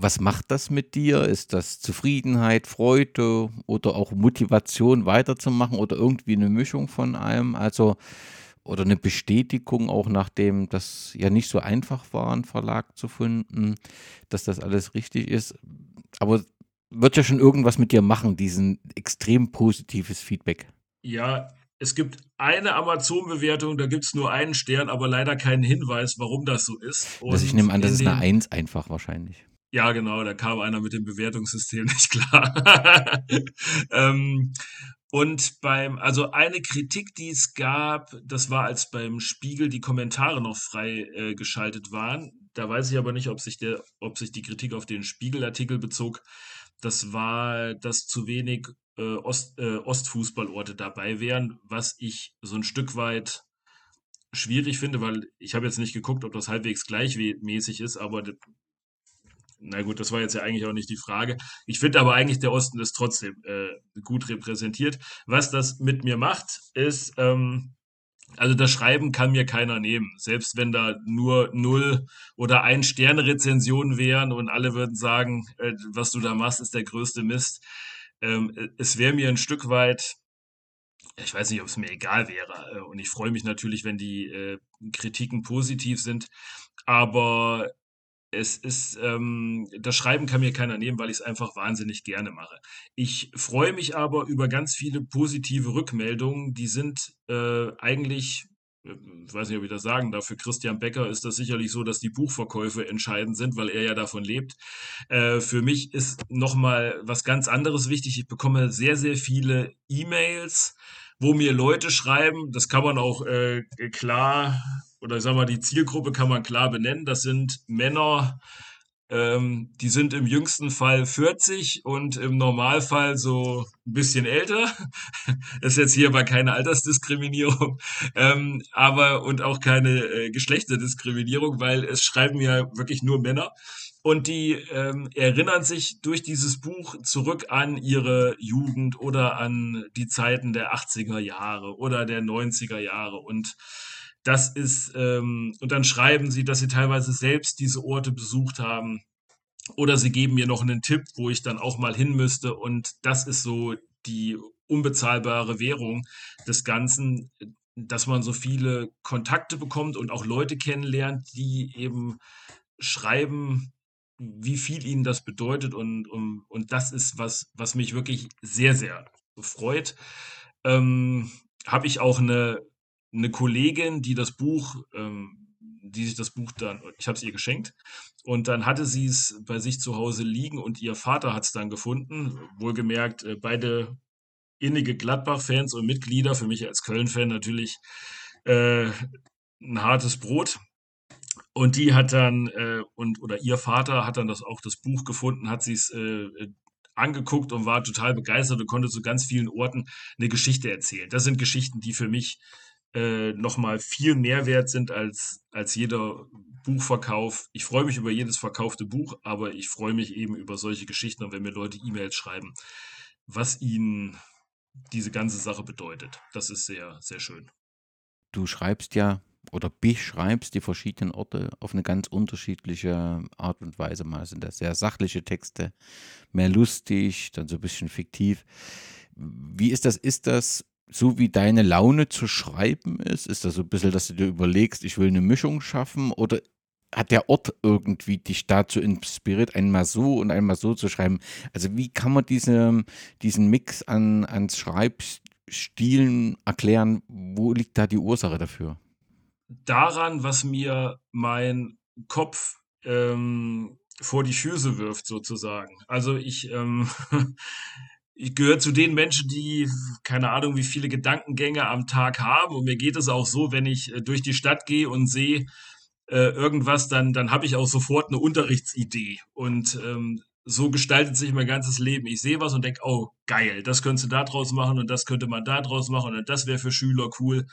Was macht das mit dir? Ist das Zufriedenheit, Freude oder auch Motivation weiterzumachen oder irgendwie eine Mischung von allem? Also oder eine Bestätigung, auch nachdem das ja nicht so einfach war, einen Verlag zu finden, dass das alles richtig ist. Aber wird ja schon irgendwas mit dir machen, diesen extrem positives Feedback. Ja, es gibt eine Amazon-Bewertung, da gibt es nur einen Stern, aber leider keinen Hinweis, warum das so ist. Und also ich nehme an, das ist eine Eins einfach wahrscheinlich. Ja, genau, da kam einer mit dem Bewertungssystem nicht klar. ähm, und beim, also eine Kritik, die es gab, das war, als beim Spiegel die Kommentare noch frei äh, geschaltet waren. Da weiß ich aber nicht, ob sich der, ob sich die Kritik auf den Spiegelartikel bezog. Das war, dass zu wenig äh, Ost, äh, Ostfußballorte dabei wären, was ich so ein Stück weit schwierig finde, weil ich habe jetzt nicht geguckt, ob das halbwegs gleichmäßig ist, aber na gut, das war jetzt ja eigentlich auch nicht die Frage. Ich finde aber eigentlich, der Osten ist trotzdem äh, gut repräsentiert. Was das mit mir macht, ist, ähm, also das Schreiben kann mir keiner nehmen. Selbst wenn da nur null oder ein Sterne Rezensionen wären und alle würden sagen, äh, was du da machst, ist der größte Mist. Ähm, es wäre mir ein Stück weit, ich weiß nicht, ob es mir egal wäre. Äh, und ich freue mich natürlich, wenn die äh, Kritiken positiv sind. Aber es ist, ähm, das Schreiben kann mir keiner nehmen, weil ich es einfach wahnsinnig gerne mache. Ich freue mich aber über ganz viele positive Rückmeldungen, die sind äh, eigentlich, äh, ich weiß nicht, ob ich das sagen darf, für Christian Becker ist das sicherlich so, dass die Buchverkäufe entscheidend sind, weil er ja davon lebt. Äh, für mich ist nochmal was ganz anderes wichtig. Ich bekomme sehr, sehr viele E-Mails, wo mir Leute schreiben, das kann man auch äh, klar oder ich sag mal, die Zielgruppe kann man klar benennen. Das sind Männer, ähm, die sind im jüngsten Fall 40 und im Normalfall so ein bisschen älter. Das ist jetzt hier aber keine Altersdiskriminierung, ähm, aber und auch keine äh, Geschlechterdiskriminierung, weil es schreiben ja wirklich nur Männer. Und die ähm, erinnern sich durch dieses Buch zurück an ihre Jugend oder an die Zeiten der 80er Jahre oder der 90er Jahre. Und das ist, ähm, und dann schreiben sie, dass sie teilweise selbst diese Orte besucht haben. Oder sie geben mir noch einen Tipp, wo ich dann auch mal hin müsste. Und das ist so die unbezahlbare Währung des Ganzen, dass man so viele Kontakte bekommt und auch Leute kennenlernt, die eben schreiben, wie viel ihnen das bedeutet und, und, und das ist was, was mich wirklich sehr, sehr freut. Ähm, Habe ich auch eine, eine Kollegin, die das Buch, ähm, die sich das Buch dann, ich habe es ihr geschenkt und dann hatte sie es bei sich zu Hause liegen und ihr Vater hat es dann gefunden. Wohlgemerkt, äh, beide innige Gladbach-Fans und Mitglieder, für mich als Köln-Fan natürlich äh, ein hartes Brot. Und die hat dann, äh, und, oder ihr Vater hat dann das, auch das Buch gefunden, hat sie es äh, angeguckt und war total begeistert und konnte zu ganz vielen Orten eine Geschichte erzählen. Das sind Geschichten, die für mich äh, nochmal viel mehr wert sind als, als jeder Buchverkauf. Ich freue mich über jedes verkaufte Buch, aber ich freue mich eben über solche Geschichten und wenn mir Leute E-Mails schreiben, was ihnen diese ganze Sache bedeutet. Das ist sehr, sehr schön. Du schreibst ja oder beschreibst die verschiedenen Orte auf eine ganz unterschiedliche Art und Weise. Mal sind das sehr sachliche Texte, mehr lustig, dann so ein bisschen fiktiv. Wie ist das? Ist das so, wie deine Laune zu schreiben ist? Ist das so ein bisschen, dass du dir überlegst, ich will eine Mischung schaffen? Oder hat der Ort irgendwie dich dazu inspiriert, einmal so und einmal so zu schreiben? Also wie kann man diese, diesen Mix an, an Schreibstilen erklären? Wo liegt da die Ursache dafür? Daran, was mir mein Kopf ähm, vor die Füße wirft, sozusagen. Also ich, ähm, ich gehöre zu den Menschen, die keine Ahnung, wie viele Gedankengänge am Tag haben. Und mir geht es auch so, wenn ich äh, durch die Stadt gehe und sehe, äh, irgendwas, dann, dann habe ich auch sofort eine Unterrichtsidee. Und ähm, so gestaltet sich mein ganzes Leben. Ich sehe was und denke, oh, geil, das könntest du da draus machen und das könnte man da draus machen und das wäre für Schüler cool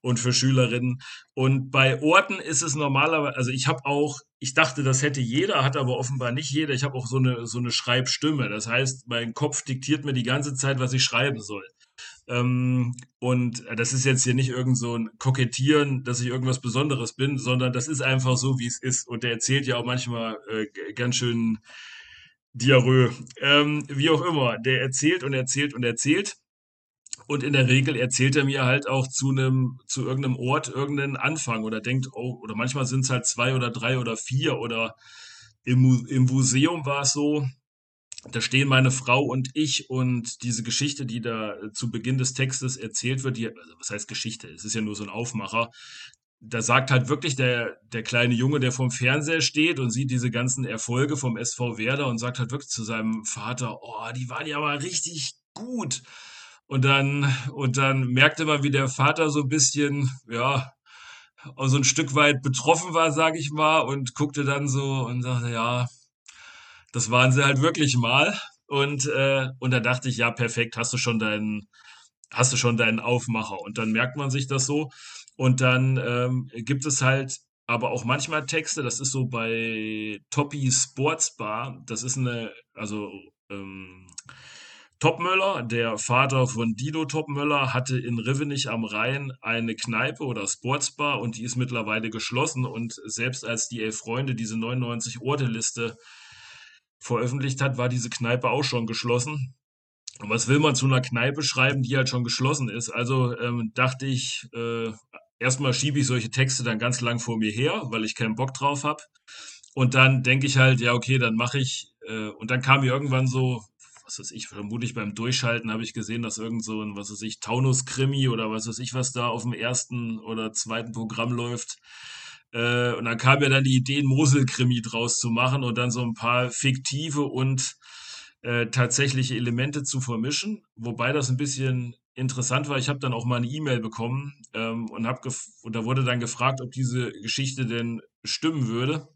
und für Schülerinnen. Und bei Orten ist es normalerweise, also ich habe auch, ich dachte, das hätte jeder, hat aber offenbar nicht jeder. Ich habe auch so eine, so eine Schreibstimme. Das heißt, mein Kopf diktiert mir die ganze Zeit, was ich schreiben soll. Ähm, und das ist jetzt hier nicht irgend so ein Kokettieren, dass ich irgendwas Besonderes bin, sondern das ist einfach so, wie es ist. Und der erzählt ja auch manchmal äh, ganz schön Diarrhoe. Ähm, wie auch immer, der erzählt und erzählt und erzählt. Und in der Regel erzählt er mir halt auch zu einem, zu irgendeinem Ort irgendeinen Anfang oder denkt, oh, oder manchmal sind es halt zwei oder drei oder vier oder im, im Museum war es so, da stehen meine Frau und ich und diese Geschichte, die da äh, zu Beginn des Textes erzählt wird, die, also was heißt Geschichte? Es ist ja nur so ein Aufmacher. Da sagt halt wirklich der, der kleine Junge, der vorm Fernseher steht und sieht diese ganzen Erfolge vom SV Werder und sagt halt wirklich zu seinem Vater, oh, die waren ja mal richtig gut. Und dann, und dann merkte man, wie der Vater so ein bisschen, ja, so ein Stück weit betroffen war, sag ich mal, und guckte dann so und sagte, ja, das waren sie halt wirklich mal. Und, äh, und da dachte ich, ja, perfekt, hast du schon deinen, hast du schon deinen Aufmacher. Und dann merkt man sich das so. Und dann ähm, gibt es halt aber auch manchmal Texte, das ist so bei Toppy Sports Bar, das ist eine, also ähm, Topmöller, der Vater von Dino Topmöller, hatte in Rivenich am Rhein eine Kneipe oder Sportsbar und die ist mittlerweile geschlossen. Und selbst als die Elf Freunde diese 99-Orte-Liste veröffentlicht hat, war diese Kneipe auch schon geschlossen. Und was will man zu einer Kneipe schreiben, die halt schon geschlossen ist? Also ähm, dachte ich, äh, erstmal schiebe ich solche Texte dann ganz lang vor mir her, weil ich keinen Bock drauf habe. Und dann denke ich halt, ja, okay, dann mache ich. Äh, und dann kam mir irgendwann so, was weiß ich, vermutlich beim Durchschalten habe ich gesehen, dass irgend so ein, was weiß ich, Taunus-Krimi oder was weiß ich, was da auf dem ersten oder zweiten Programm läuft. Äh, und dann kam mir dann die Idee, einen Mosel-Krimi draus zu machen und dann so ein paar fiktive und äh, tatsächliche Elemente zu vermischen. Wobei das ein bisschen interessant war. Ich habe dann auch mal eine E-Mail bekommen ähm, und, hab und da wurde dann gefragt, ob diese Geschichte denn stimmen würde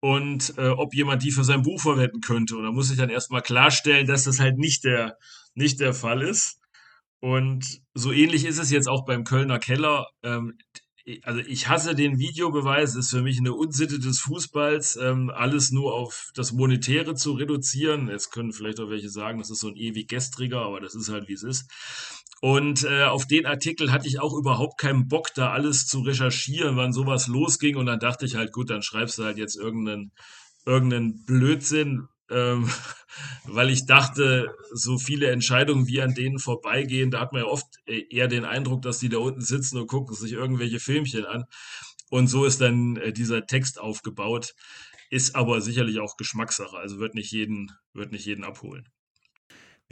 und äh, ob jemand die für sein Buch verwenden könnte. Und da muss ich dann erstmal klarstellen, dass das halt nicht der, nicht der Fall ist. Und so ähnlich ist es jetzt auch beim Kölner Keller. Ähm, also ich hasse den Videobeweis, ist für mich eine Unsitte des Fußballs, ähm, alles nur auf das Monetäre zu reduzieren. Jetzt können vielleicht auch welche sagen, das ist so ein ewig gestriger, aber das ist halt wie es ist. Und äh, auf den Artikel hatte ich auch überhaupt keinen Bock, da alles zu recherchieren, wann sowas losging. Und dann dachte ich halt, gut, dann schreibst du halt jetzt irgendeinen, irgendeinen Blödsinn, ähm, weil ich dachte, so viele Entscheidungen wie an denen vorbeigehen, da hat man ja oft eher den Eindruck, dass die da unten sitzen und gucken sich irgendwelche Filmchen an. Und so ist dann äh, dieser Text aufgebaut. ist aber sicherlich auch Geschmackssache, also wird nicht jeden, wird nicht jeden abholen.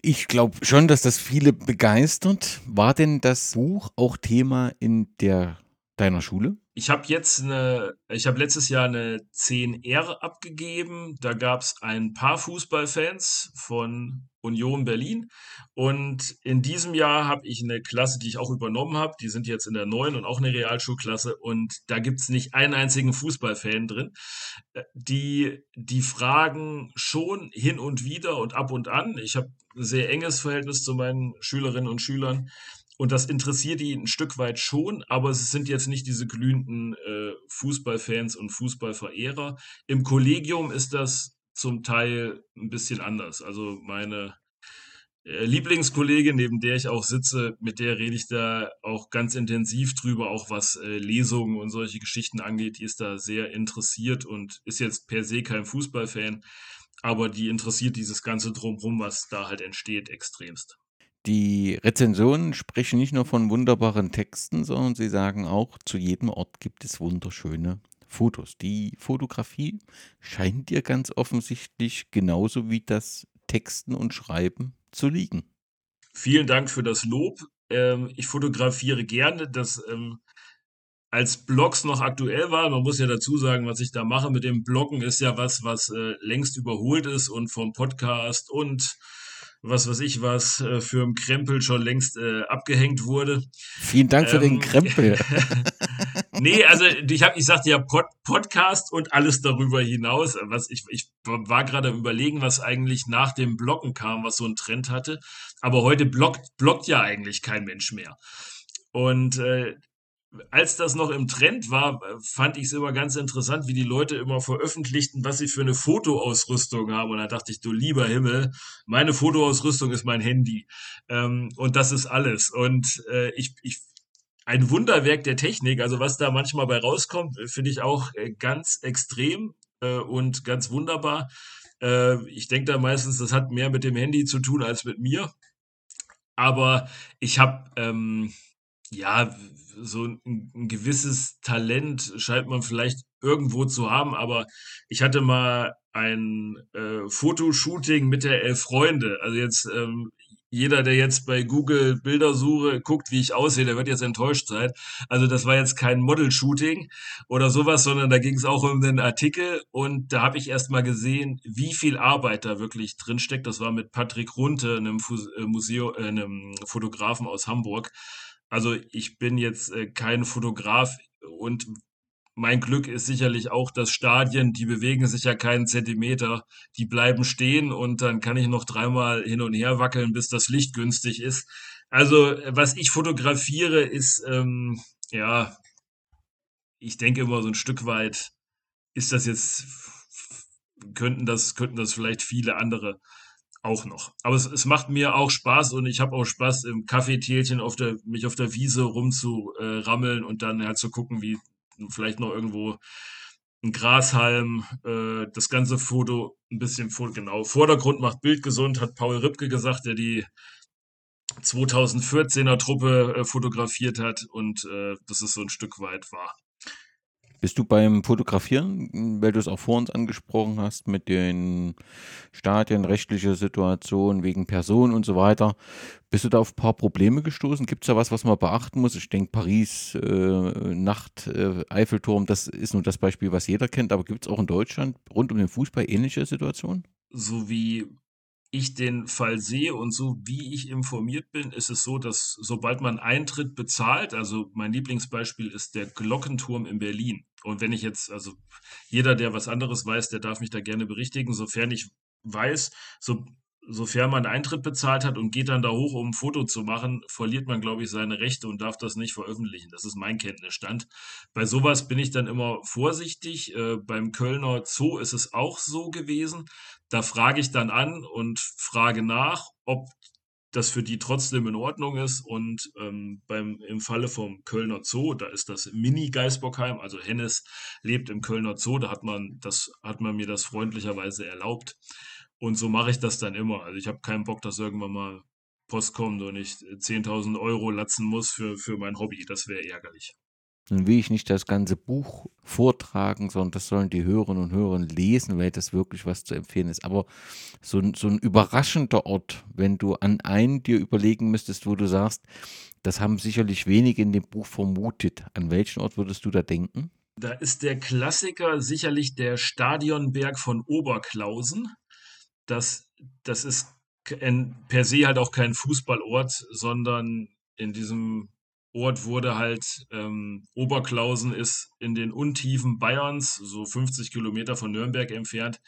Ich glaube schon, dass das viele begeistert. War denn das Buch auch Thema in der deiner Schule? Ich habe jetzt eine, ich habe letztes Jahr eine 10R abgegeben. Da gab es ein paar Fußballfans von Union Berlin. Und in diesem Jahr habe ich eine Klasse, die ich auch übernommen habe. Die sind jetzt in der neuen und auch eine Realschulklasse. Und da gibt es nicht einen einzigen Fußballfan drin. Äh, die, die fragen schon hin und wieder und ab und an. Ich habe ein sehr enges Verhältnis zu meinen Schülerinnen und Schülern. Und das interessiert die ein Stück weit schon, aber es sind jetzt nicht diese glühenden äh, Fußballfans und Fußballverehrer. Im Kollegium ist das zum Teil ein bisschen anders. Also meine äh, Lieblingskollegin, neben der ich auch sitze, mit der rede ich da auch ganz intensiv drüber, auch was äh, Lesungen und solche Geschichten angeht. Die ist da sehr interessiert und ist jetzt per se kein Fußballfan, aber die interessiert dieses ganze Drumherum, was da halt entsteht, extremst. Die Rezensionen sprechen nicht nur von wunderbaren Texten, sondern sie sagen auch, zu jedem Ort gibt es wunderschöne Fotos. Die Fotografie scheint dir ganz offensichtlich genauso wie das Texten und Schreiben zu liegen. Vielen Dank für das Lob. Ähm, ich fotografiere gerne. Das ähm, als Blogs noch aktuell war, man muss ja dazu sagen, was ich da mache mit dem Bloggen, ist ja was, was äh, längst überholt ist und vom Podcast und was weiß ich was, äh, für einen Krempel schon längst äh, abgehängt wurde. Vielen Dank für ähm, den Krempel. nee, also ich habe, ich sagte ja Pod, Podcast und alles darüber hinaus. Was ich, ich war gerade am überlegen, was eigentlich nach dem Bloggen kam, was so ein Trend hatte. Aber heute bloggt, bloggt ja eigentlich kein Mensch mehr. Und äh, als das noch im Trend war, fand ich es immer ganz interessant, wie die Leute immer veröffentlichten, was sie für eine Fotoausrüstung haben. Und da dachte ich, du lieber Himmel, meine Fotoausrüstung ist mein Handy. Ähm, und das ist alles. Und äh, ich, ich, ein Wunderwerk der Technik, also was da manchmal bei rauskommt, finde ich auch äh, ganz extrem äh, und ganz wunderbar. Äh, ich denke da meistens, das hat mehr mit dem Handy zu tun als mit mir. Aber ich habe, ähm, ja, so ein, ein, gewisses Talent scheint man vielleicht irgendwo zu haben, aber ich hatte mal ein äh, Fotoshooting mit der Elf Freunde. Also jetzt ähm, jeder, der jetzt bei Google Bildersuche guckt, wie ich aussehe, der wird jetzt enttäuscht sein. Also das war jetzt kein Model-Shooting oder sowas, sondern da ging es auch um den Artikel und da habe ich erst mal gesehen, wie viel Arbeit da wirklich drinsteckt. Das war mit Patrick Runte, einem äh, Museum, äh, einem Fotografen aus Hamburg. Also ich bin jetzt äh, kein Fotograf und mein Glück ist sicherlich auch, dass Stadien, die bewegen sich ja keinen Zentimeter, die bleiben stehen und dann kann ich noch dreimal hin und her wackeln, bis das Licht günstig ist. Also was ich fotografiere, ist ähm, ja, ich denke immer so ein Stück weit, ist das jetzt könnten das könnten das vielleicht viele andere auch noch. Aber es, es macht mir auch Spaß und ich habe auch Spaß, im Kaffeetälchen auf der, mich auf der Wiese rumzurammeln äh, und dann halt zu gucken, wie vielleicht noch irgendwo ein Grashalm, äh, das ganze Foto ein bisschen vor, genau. Vordergrund macht Bild gesund, hat Paul Ripke gesagt, der die 2014er Truppe äh, fotografiert hat und äh, das ist so ein Stück weit wahr. Bist du beim Fotografieren, weil du es auch vor uns angesprochen hast, mit den Stadien, rechtliche Situation wegen Personen und so weiter, bist du da auf ein paar Probleme gestoßen? Gibt es da was, was man beachten muss? Ich denke, Paris, äh, Nacht, äh, Eiffelturm, das ist nur das Beispiel, was jeder kennt, aber gibt es auch in Deutschland rund um den Fußball ähnliche Situationen? So wie ich den Fall sehe und so wie ich informiert bin, ist es so, dass sobald man Eintritt bezahlt, also mein Lieblingsbeispiel ist der Glockenturm in Berlin. Und wenn ich jetzt, also jeder, der was anderes weiß, der darf mich da gerne berichtigen, sofern ich weiß, so, sofern man Eintritt bezahlt hat und geht dann da hoch, um ein Foto zu machen, verliert man, glaube ich, seine Rechte und darf das nicht veröffentlichen. Das ist mein Kenntnisstand. Bei sowas bin ich dann immer vorsichtig. Äh, beim Kölner Zoo ist es auch so gewesen. Da frage ich dann an und frage nach, ob das für die trotzdem in Ordnung ist. Und ähm, beim, im Falle vom Kölner Zoo, da ist das Mini-Geisbockheim, also Hennes lebt im Kölner Zoo, da hat man, das, hat man mir das freundlicherweise erlaubt. Und so mache ich das dann immer. Also ich habe keinen Bock, dass irgendwann mal Post kommt und ich 10.000 Euro latzen muss für, für mein Hobby. Das wäre ärgerlich. Nun will ich nicht das ganze Buch vortragen, sondern das sollen die Hörerinnen und Hörer lesen, weil das wirklich was zu empfehlen ist. Aber so, so ein überraschender Ort, wenn du an einen dir überlegen müsstest, wo du sagst, das haben sicherlich wenige in dem Buch vermutet. An welchen Ort würdest du da denken? Da ist der Klassiker sicherlich der Stadionberg von Oberklausen. Das, das ist per se halt auch kein Fußballort, sondern in diesem Ort wurde halt, ähm, Oberklausen ist in den Untiefen Bayerns, so 50 Kilometer von Nürnberg entfernt.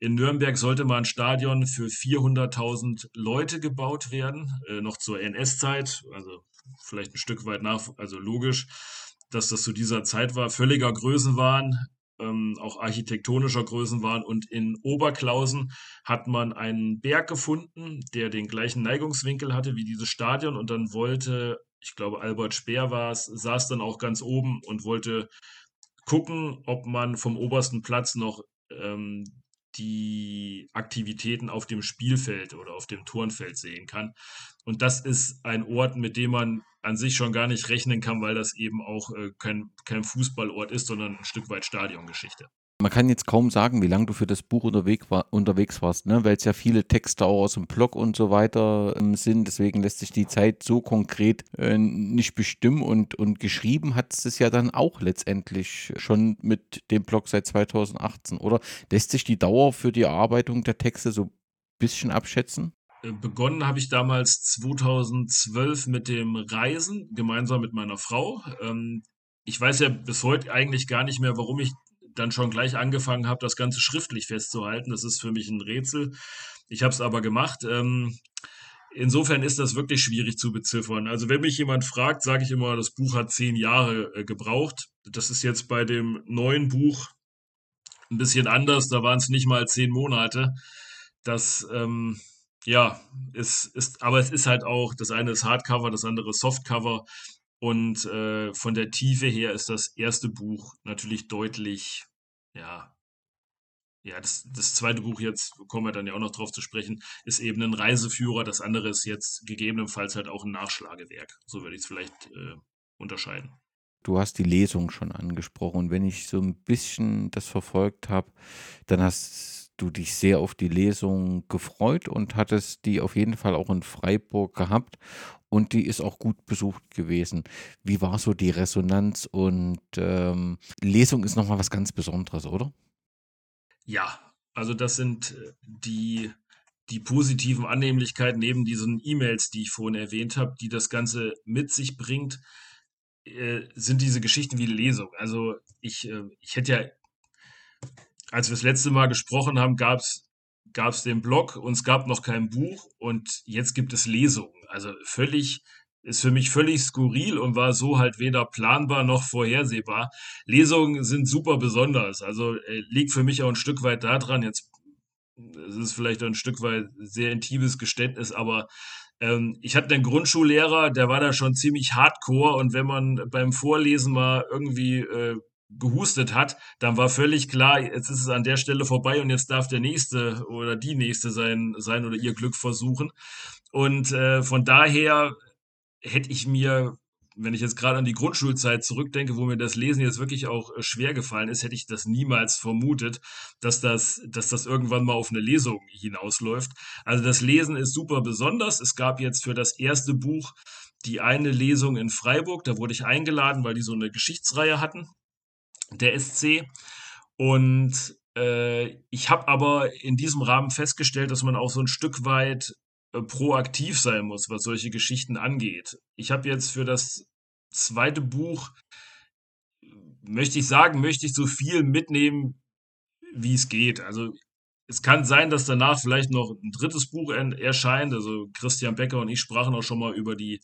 In Nürnberg sollte mal ein Stadion für 400.000 Leute gebaut werden, äh, noch zur NS-Zeit, also vielleicht ein Stück weit nach, also logisch, dass das zu dieser Zeit war, völliger Größenwahn, ähm, auch architektonischer Größenwahn. Und in Oberklausen hat man einen Berg gefunden, der den gleichen Neigungswinkel hatte wie dieses Stadion. Und dann wollte, ich glaube, Albert Speer war es, saß dann auch ganz oben und wollte gucken, ob man vom obersten Platz noch ähm, die Aktivitäten auf dem Spielfeld oder auf dem Turnfeld sehen kann. Und das ist ein Ort, mit dem man an sich schon gar nicht rechnen kann, weil das eben auch äh, kein, kein Fußballort ist, sondern ein Stück weit Stadiongeschichte. Man kann jetzt kaum sagen, wie lange du für das Buch unterwegs, war, unterwegs warst, ne? weil es ja viele Texte auch aus dem Blog und so weiter ähm, sind. Deswegen lässt sich die Zeit so konkret äh, nicht bestimmen. Und, und geschrieben hat es ja dann auch letztendlich schon mit dem Blog seit 2018. Oder lässt sich die Dauer für die Erarbeitung der Texte so ein bisschen abschätzen? Äh, Begonnen habe ich damals 2012 mit dem Reisen, gemeinsam mit meiner Frau. Ähm, ich weiß ja bis heute eigentlich gar nicht mehr, warum ich dann schon gleich angefangen habe, das Ganze schriftlich festzuhalten. Das ist für mich ein Rätsel. Ich habe es aber gemacht. Ähm, insofern ist das wirklich schwierig zu beziffern. Also wenn mich jemand fragt, sage ich immer, das Buch hat zehn Jahre äh, gebraucht. Das ist jetzt bei dem neuen Buch ein bisschen anders. Da waren es nicht mal zehn Monate. Das ähm, ja, es ist, aber es ist halt auch, das eine ist Hardcover, das andere Softcover. Und äh, von der Tiefe her ist das erste Buch natürlich deutlich, ja, ja, das, das zweite Buch jetzt, kommen wir dann ja auch noch drauf zu sprechen, ist eben ein Reiseführer. Das andere ist jetzt gegebenenfalls halt auch ein Nachschlagewerk. So würde ich es vielleicht äh, unterscheiden. Du hast die Lesung schon angesprochen. Wenn ich so ein bisschen das verfolgt habe, dann hast du dich sehr auf die Lesung gefreut und hattest die auf jeden Fall auch in Freiburg gehabt. Und die ist auch gut besucht gewesen. Wie war so die Resonanz? Und ähm, Lesung ist nochmal was ganz Besonderes, oder? Ja, also das sind äh, die, die positiven Annehmlichkeiten neben diesen E-Mails, die ich vorhin erwähnt habe, die das Ganze mit sich bringt, äh, sind diese Geschichten wie Lesung. Also ich, äh, ich hätte ja, als wir das letzte Mal gesprochen haben, gab es den Blog und es gab noch kein Buch und jetzt gibt es Lesungen. Also völlig, ist für mich völlig skurril und war so halt weder planbar noch vorhersehbar. Lesungen sind super besonders. Also äh, liegt für mich auch ein Stück weit daran, jetzt es ist vielleicht ein Stück weit sehr intimes Geständnis, aber ähm, ich hatte einen Grundschullehrer, der war da schon ziemlich hardcore und wenn man beim Vorlesen mal irgendwie äh, gehustet hat, dann war völlig klar, jetzt ist es an der Stelle vorbei und jetzt darf der Nächste oder die Nächste sein, sein oder ihr Glück versuchen. Und äh, von daher hätte ich mir, wenn ich jetzt gerade an die Grundschulzeit zurückdenke, wo mir das Lesen jetzt wirklich auch äh, schwer gefallen ist, hätte ich das niemals vermutet, dass das, dass das irgendwann mal auf eine Lesung hinausläuft. Also das Lesen ist super besonders. Es gab jetzt für das erste Buch die eine Lesung in Freiburg, da wurde ich eingeladen, weil die so eine Geschichtsreihe hatten der SC. Und äh, ich habe aber in diesem Rahmen festgestellt, dass man auch so ein Stück weit äh, proaktiv sein muss, was solche Geschichten angeht. Ich habe jetzt für das zweite Buch, möchte ich sagen, möchte ich so viel mitnehmen, wie es geht. Also es kann sein, dass danach vielleicht noch ein drittes Buch erscheint. Also Christian Becker und ich sprachen auch schon mal über die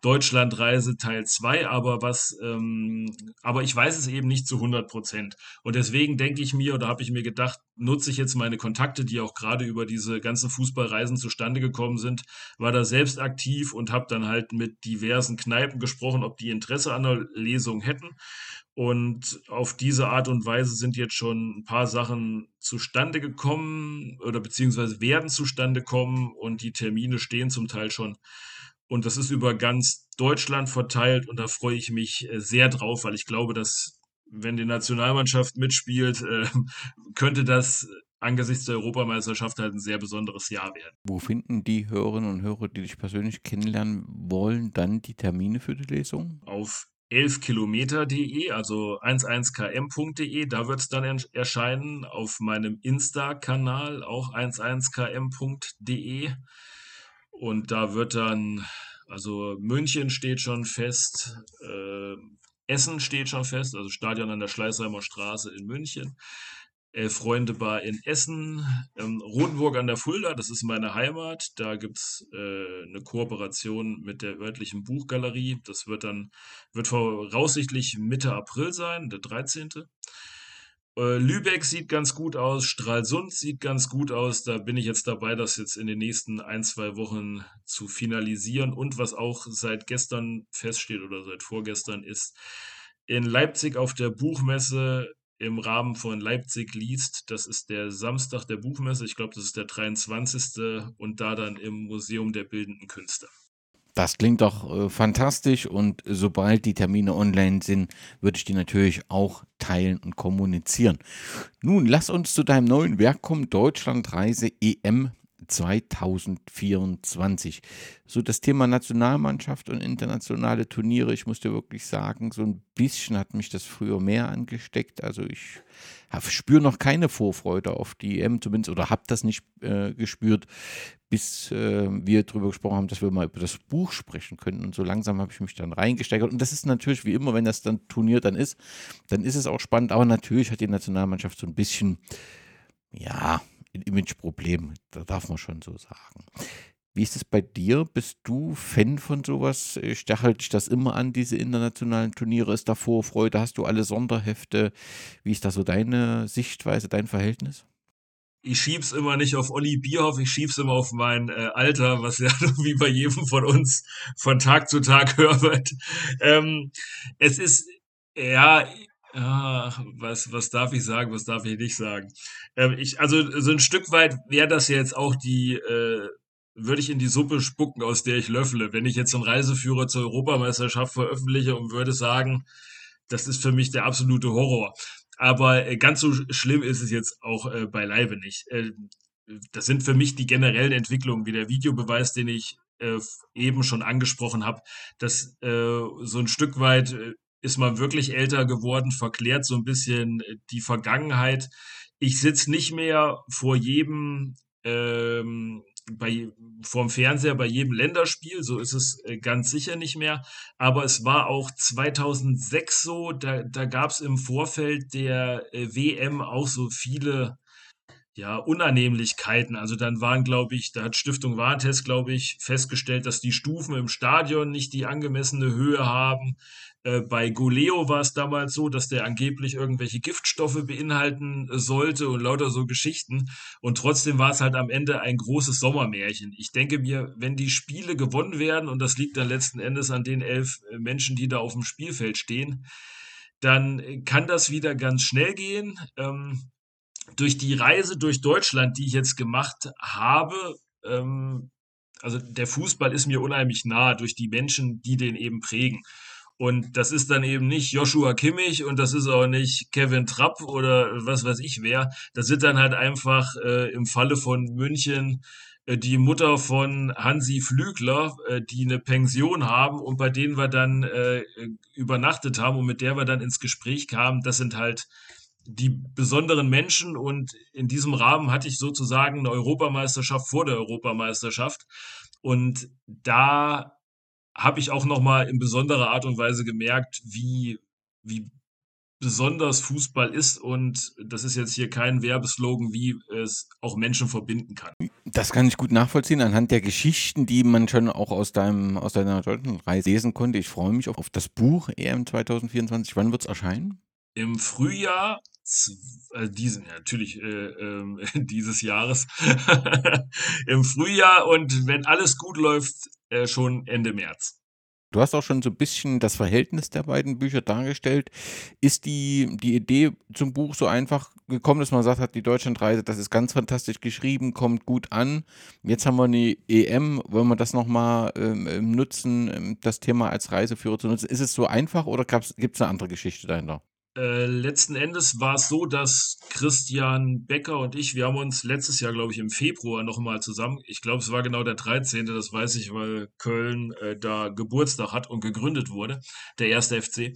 Deutschlandreise Teil 2, aber was, ähm, aber ich weiß es eben nicht zu 100 Prozent. Und deswegen denke ich mir oder habe ich mir gedacht, nutze ich jetzt meine Kontakte, die auch gerade über diese ganzen Fußballreisen zustande gekommen sind, war da selbst aktiv und habe dann halt mit diversen Kneipen gesprochen, ob die Interesse an der Lesung hätten. Und auf diese Art und Weise sind jetzt schon ein paar Sachen zustande gekommen oder beziehungsweise werden zustande kommen und die Termine stehen zum Teil schon. Und das ist über ganz Deutschland verteilt und da freue ich mich äh, sehr drauf, weil ich glaube, dass wenn die Nationalmannschaft mitspielt, äh, könnte das angesichts der Europameisterschaft halt ein sehr besonderes Jahr werden. Wo finden die Hörerinnen und Hörer, die dich persönlich kennenlernen wollen, dann die Termine für die Lesung? Auf 11kilometer.de, also 11km.de, da wird es dann erscheinen. Auf meinem Insta-Kanal auch 11km.de. Und da wird dann, also München steht schon fest, äh, Essen steht schon fest, also Stadion an der Schleißheimer Straße in München. Elf Freunde Bar in Essen, ähm, Rotenburg an der Fulda, das ist meine Heimat. Da gibt es äh, eine Kooperation mit der örtlichen Buchgalerie. Das wird dann, wird voraussichtlich Mitte April sein, der 13. Äh, Lübeck sieht ganz gut aus, Stralsund sieht ganz gut aus. Da bin ich jetzt dabei, das jetzt in den nächsten ein, zwei Wochen zu finalisieren. Und was auch seit gestern feststeht oder seit vorgestern ist, in Leipzig auf der Buchmesse im Rahmen von Leipzig liest. Das ist der Samstag der Buchmesse. Ich glaube, das ist der 23. und da dann im Museum der Bildenden Künste. Das klingt doch äh, fantastisch und sobald die Termine online sind, würde ich die natürlich auch teilen und kommunizieren. Nun, lass uns zu deinem neuen Werk kommen, Deutschlandreise EM 2024. So das Thema Nationalmannschaft und internationale Turniere, ich muss dir wirklich sagen, so ein bisschen hat mich das früher mehr angesteckt. Also ich spüre noch keine Vorfreude auf die EM zumindest oder habe das nicht äh, gespürt, bis äh, wir darüber gesprochen haben, dass wir mal über das Buch sprechen könnten. Und so langsam habe ich mich dann reingesteigert. Und das ist natürlich wie immer, wenn das dann Turnier dann ist, dann ist es auch spannend. Aber natürlich hat die Nationalmannschaft so ein bisschen, ja, ein Imageproblem, da darf man schon so sagen. Wie ist es bei dir? Bist du Fan von sowas? Stachelt dich das immer an, diese internationalen Turniere? Ist da Vorfreude? Hast du alle Sonderhefte? Wie ist da so deine Sichtweise, dein Verhältnis? Ich schieb's immer nicht auf Olli Bierhoff, ich schieb's immer auf mein äh, Alter, was ja wie bei jedem von uns von Tag zu Tag hört. Ähm, es ist, ja, Ah, was, was darf ich sagen, was darf ich nicht sagen? Ähm, ich, also so ein Stück weit wäre das jetzt auch die, äh, würde ich in die Suppe spucken, aus der ich löffle. Wenn ich jetzt einen Reiseführer zur Europameisterschaft veröffentliche und würde sagen, das ist für mich der absolute Horror. Aber äh, ganz so schlimm ist es jetzt auch äh, beileibe nicht. Äh, das sind für mich die generellen Entwicklungen, wie der Videobeweis, den ich äh, eben schon angesprochen habe, dass äh, so ein Stück weit äh, ist man wirklich älter geworden, verklärt so ein bisschen äh, die Vergangenheit. Ich sitze nicht mehr vor jedem ähm, bei, vorm Fernseher bei jedem Länderspiel, so ist es äh, ganz sicher nicht mehr. Aber es war auch 2006 so, da, da gab es im Vorfeld der äh, WM auch so viele ja, Unannehmlichkeiten. Also dann waren, glaube ich, da hat Stiftung Warentest, glaube ich, festgestellt, dass die Stufen im Stadion nicht die angemessene Höhe haben. Äh, bei Goleo war es damals so, dass der angeblich irgendwelche Giftstoffe beinhalten sollte und lauter so Geschichten. Und trotzdem war es halt am Ende ein großes Sommermärchen. Ich denke mir, wenn die Spiele gewonnen werden, und das liegt dann letzten Endes an den elf äh, Menschen, die da auf dem Spielfeld stehen, dann kann das wieder ganz schnell gehen. Ähm, durch die Reise durch Deutschland, die ich jetzt gemacht habe, ähm, also der Fußball ist mir unheimlich nah durch die Menschen, die den eben prägen. Und das ist dann eben nicht Joshua Kimmich und das ist auch nicht Kevin Trapp oder was weiß ich wer. Das sind dann halt einfach äh, im Falle von München äh, die Mutter von Hansi Flügler, äh, die eine Pension haben und bei denen wir dann äh, übernachtet haben und mit der wir dann ins Gespräch kamen. Das sind halt die besonderen Menschen und in diesem Rahmen hatte ich sozusagen eine Europameisterschaft vor der Europameisterschaft und da habe ich auch noch mal in besonderer Art und Weise gemerkt, wie wie besonders Fußball ist und das ist jetzt hier kein Werbeslogan, wie es auch Menschen verbinden kann. Das kann ich gut nachvollziehen anhand der Geschichten, die man schon auch aus deinem aus deiner deutschen Reise lesen konnte. Ich freue mich auf, auf das Buch EM 2024. Wann wird es erscheinen? Im Frühjahr äh, diesen, natürlich äh, äh, dieses Jahres im Frühjahr und wenn alles gut läuft, äh, schon Ende März. Du hast auch schon so ein bisschen das Verhältnis der beiden Bücher dargestellt. Ist die, die Idee zum Buch so einfach gekommen, dass man sagt hat, die Deutschlandreise, das ist ganz fantastisch geschrieben, kommt gut an. Jetzt haben wir eine EM, wollen wir das nochmal ähm, nutzen, ähm, das Thema als Reiseführer zu nutzen. Ist es so einfach oder gibt es eine andere Geschichte dahinter? Äh, letzten Endes war es so, dass Christian Becker und ich, wir haben uns letztes Jahr, glaube ich, im Februar nochmal zusammen, ich glaube, es war genau der 13., das weiß ich, weil Köln äh, da Geburtstag hat und gegründet wurde, der erste FC.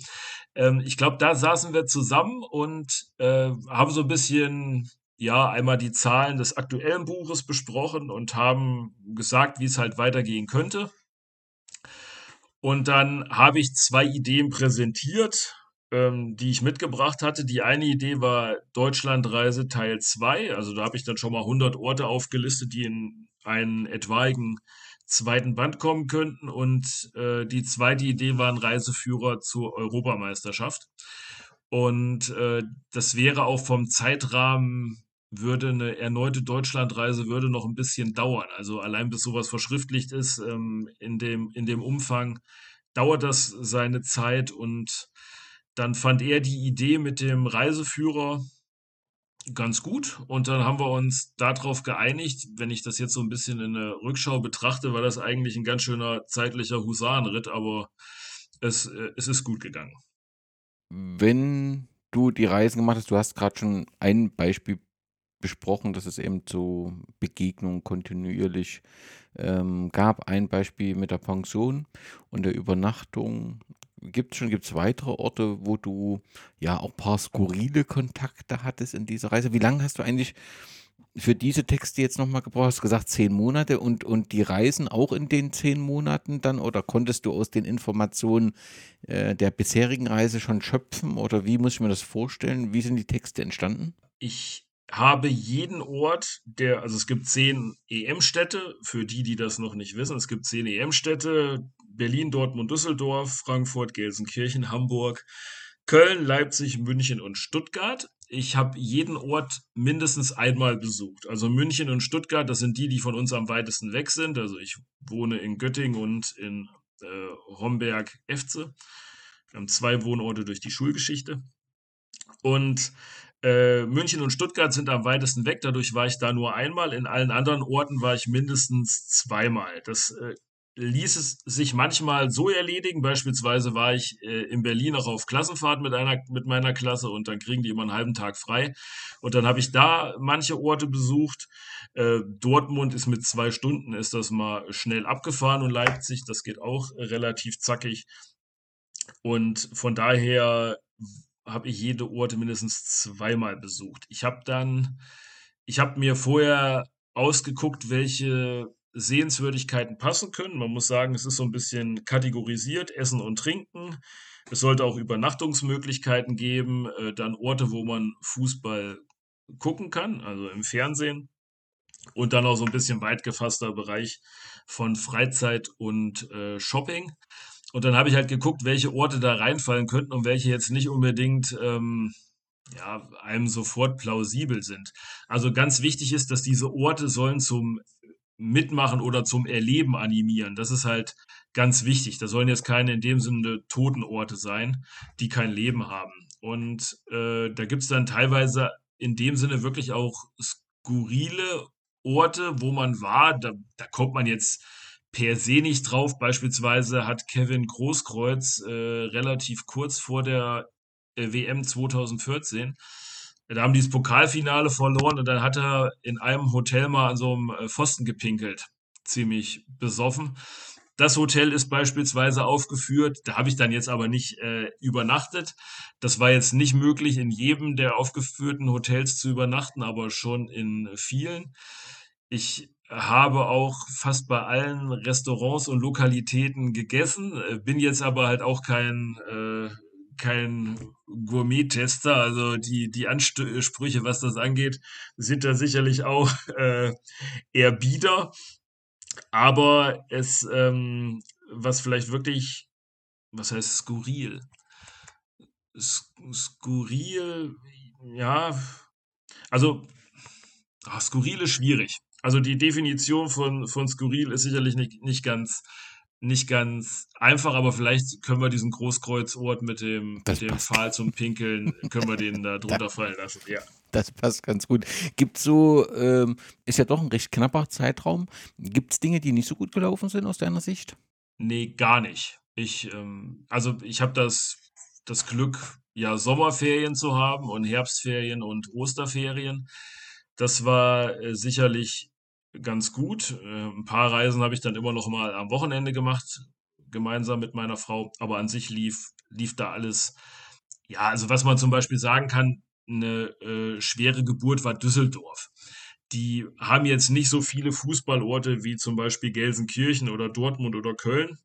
Ähm, ich glaube, da saßen wir zusammen und äh, haben so ein bisschen, ja, einmal die Zahlen des aktuellen Buches besprochen und haben gesagt, wie es halt weitergehen könnte. Und dann habe ich zwei Ideen präsentiert ähm, die ich mitgebracht hatte. Die eine Idee war Deutschlandreise Teil 2. Also da habe ich dann schon mal 100 Orte aufgelistet, die in einen etwaigen zweiten Band kommen könnten. Und äh, die zweite Idee war ein Reiseführer zur Europameisterschaft. Und äh, das wäre auch vom Zeitrahmen würde eine erneute Deutschlandreise würde noch ein bisschen dauern. Also allein bis sowas verschriftlicht ist, ähm, in dem, in dem Umfang dauert das seine Zeit und dann fand er die Idee mit dem Reiseführer ganz gut und dann haben wir uns darauf geeinigt, wenn ich das jetzt so ein bisschen in der Rückschau betrachte, war das eigentlich ein ganz schöner zeitlicher Husarenritt, aber es, äh, es ist gut gegangen. Wenn du die Reisen gemacht hast, du hast gerade schon ein Beispiel besprochen, dass es eben so Begegnungen kontinuierlich ähm, gab. Ein Beispiel mit der Pension und der Übernachtung Gibt es schon, gibt es weitere Orte, wo du ja auch ein paar skurrile Kontakte hattest in dieser Reise? Wie lange hast du eigentlich für diese Texte jetzt nochmal gebraucht? Hast du gesagt zehn Monate und, und die Reisen auch in den zehn Monaten dann? Oder konntest du aus den Informationen äh, der bisherigen Reise schon schöpfen? Oder wie muss ich mir das vorstellen? Wie sind die Texte entstanden? Ich habe jeden Ort, der, also es gibt zehn EM-Städte, für die, die das noch nicht wissen, es gibt zehn EM-Städte, Berlin, Dortmund, Düsseldorf, Frankfurt, Gelsenkirchen, Hamburg, Köln, Leipzig, München und Stuttgart. Ich habe jeden Ort mindestens einmal besucht. Also München und Stuttgart, das sind die, die von uns am weitesten weg sind. Also ich wohne in Göttingen und in äh, Homberg-Efze. Wir haben zwei Wohnorte durch die Schulgeschichte. Und äh, München und Stuttgart sind am weitesten weg, dadurch war ich da nur einmal. In allen anderen Orten war ich mindestens zweimal. Das äh, ließ es sich manchmal so erledigen. Beispielsweise war ich äh, in Berlin auch auf Klassenfahrt mit, einer, mit meiner Klasse und dann kriegen die immer einen halben Tag frei. Und dann habe ich da manche Orte besucht. Äh, Dortmund ist mit zwei Stunden, ist das mal schnell abgefahren und Leipzig, das geht auch relativ zackig. Und von daher habe ich jede Orte mindestens zweimal besucht. Ich habe dann, ich habe mir vorher ausgeguckt, welche Sehenswürdigkeiten passen können. Man muss sagen, es ist so ein bisschen kategorisiert, Essen und Trinken. Es sollte auch Übernachtungsmöglichkeiten geben, äh, dann Orte, wo man Fußball gucken kann, also im Fernsehen. Und dann auch so ein bisschen weit gefasster Bereich von Freizeit und äh, Shopping. Und dann habe ich halt geguckt, welche Orte da reinfallen könnten und welche jetzt nicht unbedingt ähm, ja, einem sofort plausibel sind. Also ganz wichtig ist, dass diese Orte sollen zum Mitmachen oder zum Erleben animieren. Das ist halt ganz wichtig. Da sollen jetzt keine in dem Sinne Totenorte sein, die kein Leben haben. Und äh, da gibt es dann teilweise in dem Sinne wirklich auch skurrile Orte, wo man war. Da, da kommt man jetzt per se nicht drauf. Beispielsweise hat Kevin Großkreuz äh, relativ kurz vor der äh, WM 2014 da haben die das Pokalfinale verloren und dann hat er in einem Hotel mal an so einem äh, Pfosten gepinkelt. Ziemlich besoffen. Das Hotel ist beispielsweise aufgeführt. Da habe ich dann jetzt aber nicht äh, übernachtet. Das war jetzt nicht möglich, in jedem der aufgeführten Hotels zu übernachten, aber schon in vielen. Ich habe auch fast bei allen Restaurants und Lokalitäten gegessen, äh, bin jetzt aber halt auch kein, äh, kein Gourmet-Tester. Also die, die Ansprüche, was das angeht, sind da sicherlich auch äh, eher bieder. Aber es, ähm, was vielleicht wirklich, was heißt skurril? Skurril, ja, also ach, skurril ist schwierig. Also die Definition von, von skurril ist sicherlich nicht, nicht ganz nicht ganz einfach, aber vielleicht können wir diesen Großkreuzort mit dem, Das mit dem passt. Pfahl zum Pinkeln, können wir den da drunter fallen lassen. Ja. Das passt ganz gut. Gibt so, ähm, ist ja doch ein recht knapper Zeitraum. Gibt es Dinge, die nicht so gut gelaufen sind aus deiner Sicht? Nee, gar nicht. Ich, ähm, also ich habe das, das Glück, ja, Sommerferien zu haben und Herbstferien und Osterferien. Das war äh, sicherlich ganz gut. Äh, ein paar Reisen habe ich dann immer noch mal am Wochenende gemacht, gemeinsam mit meiner Frau. Aber an sich lief, lief da alles. Ja, also was man zum Beispiel sagen kann, eine äh, schwere Geburt war Düsseldorf. Die haben jetzt nicht so viele Fußballorte wie zum Beispiel Gelsenkirchen oder Dortmund oder Köln.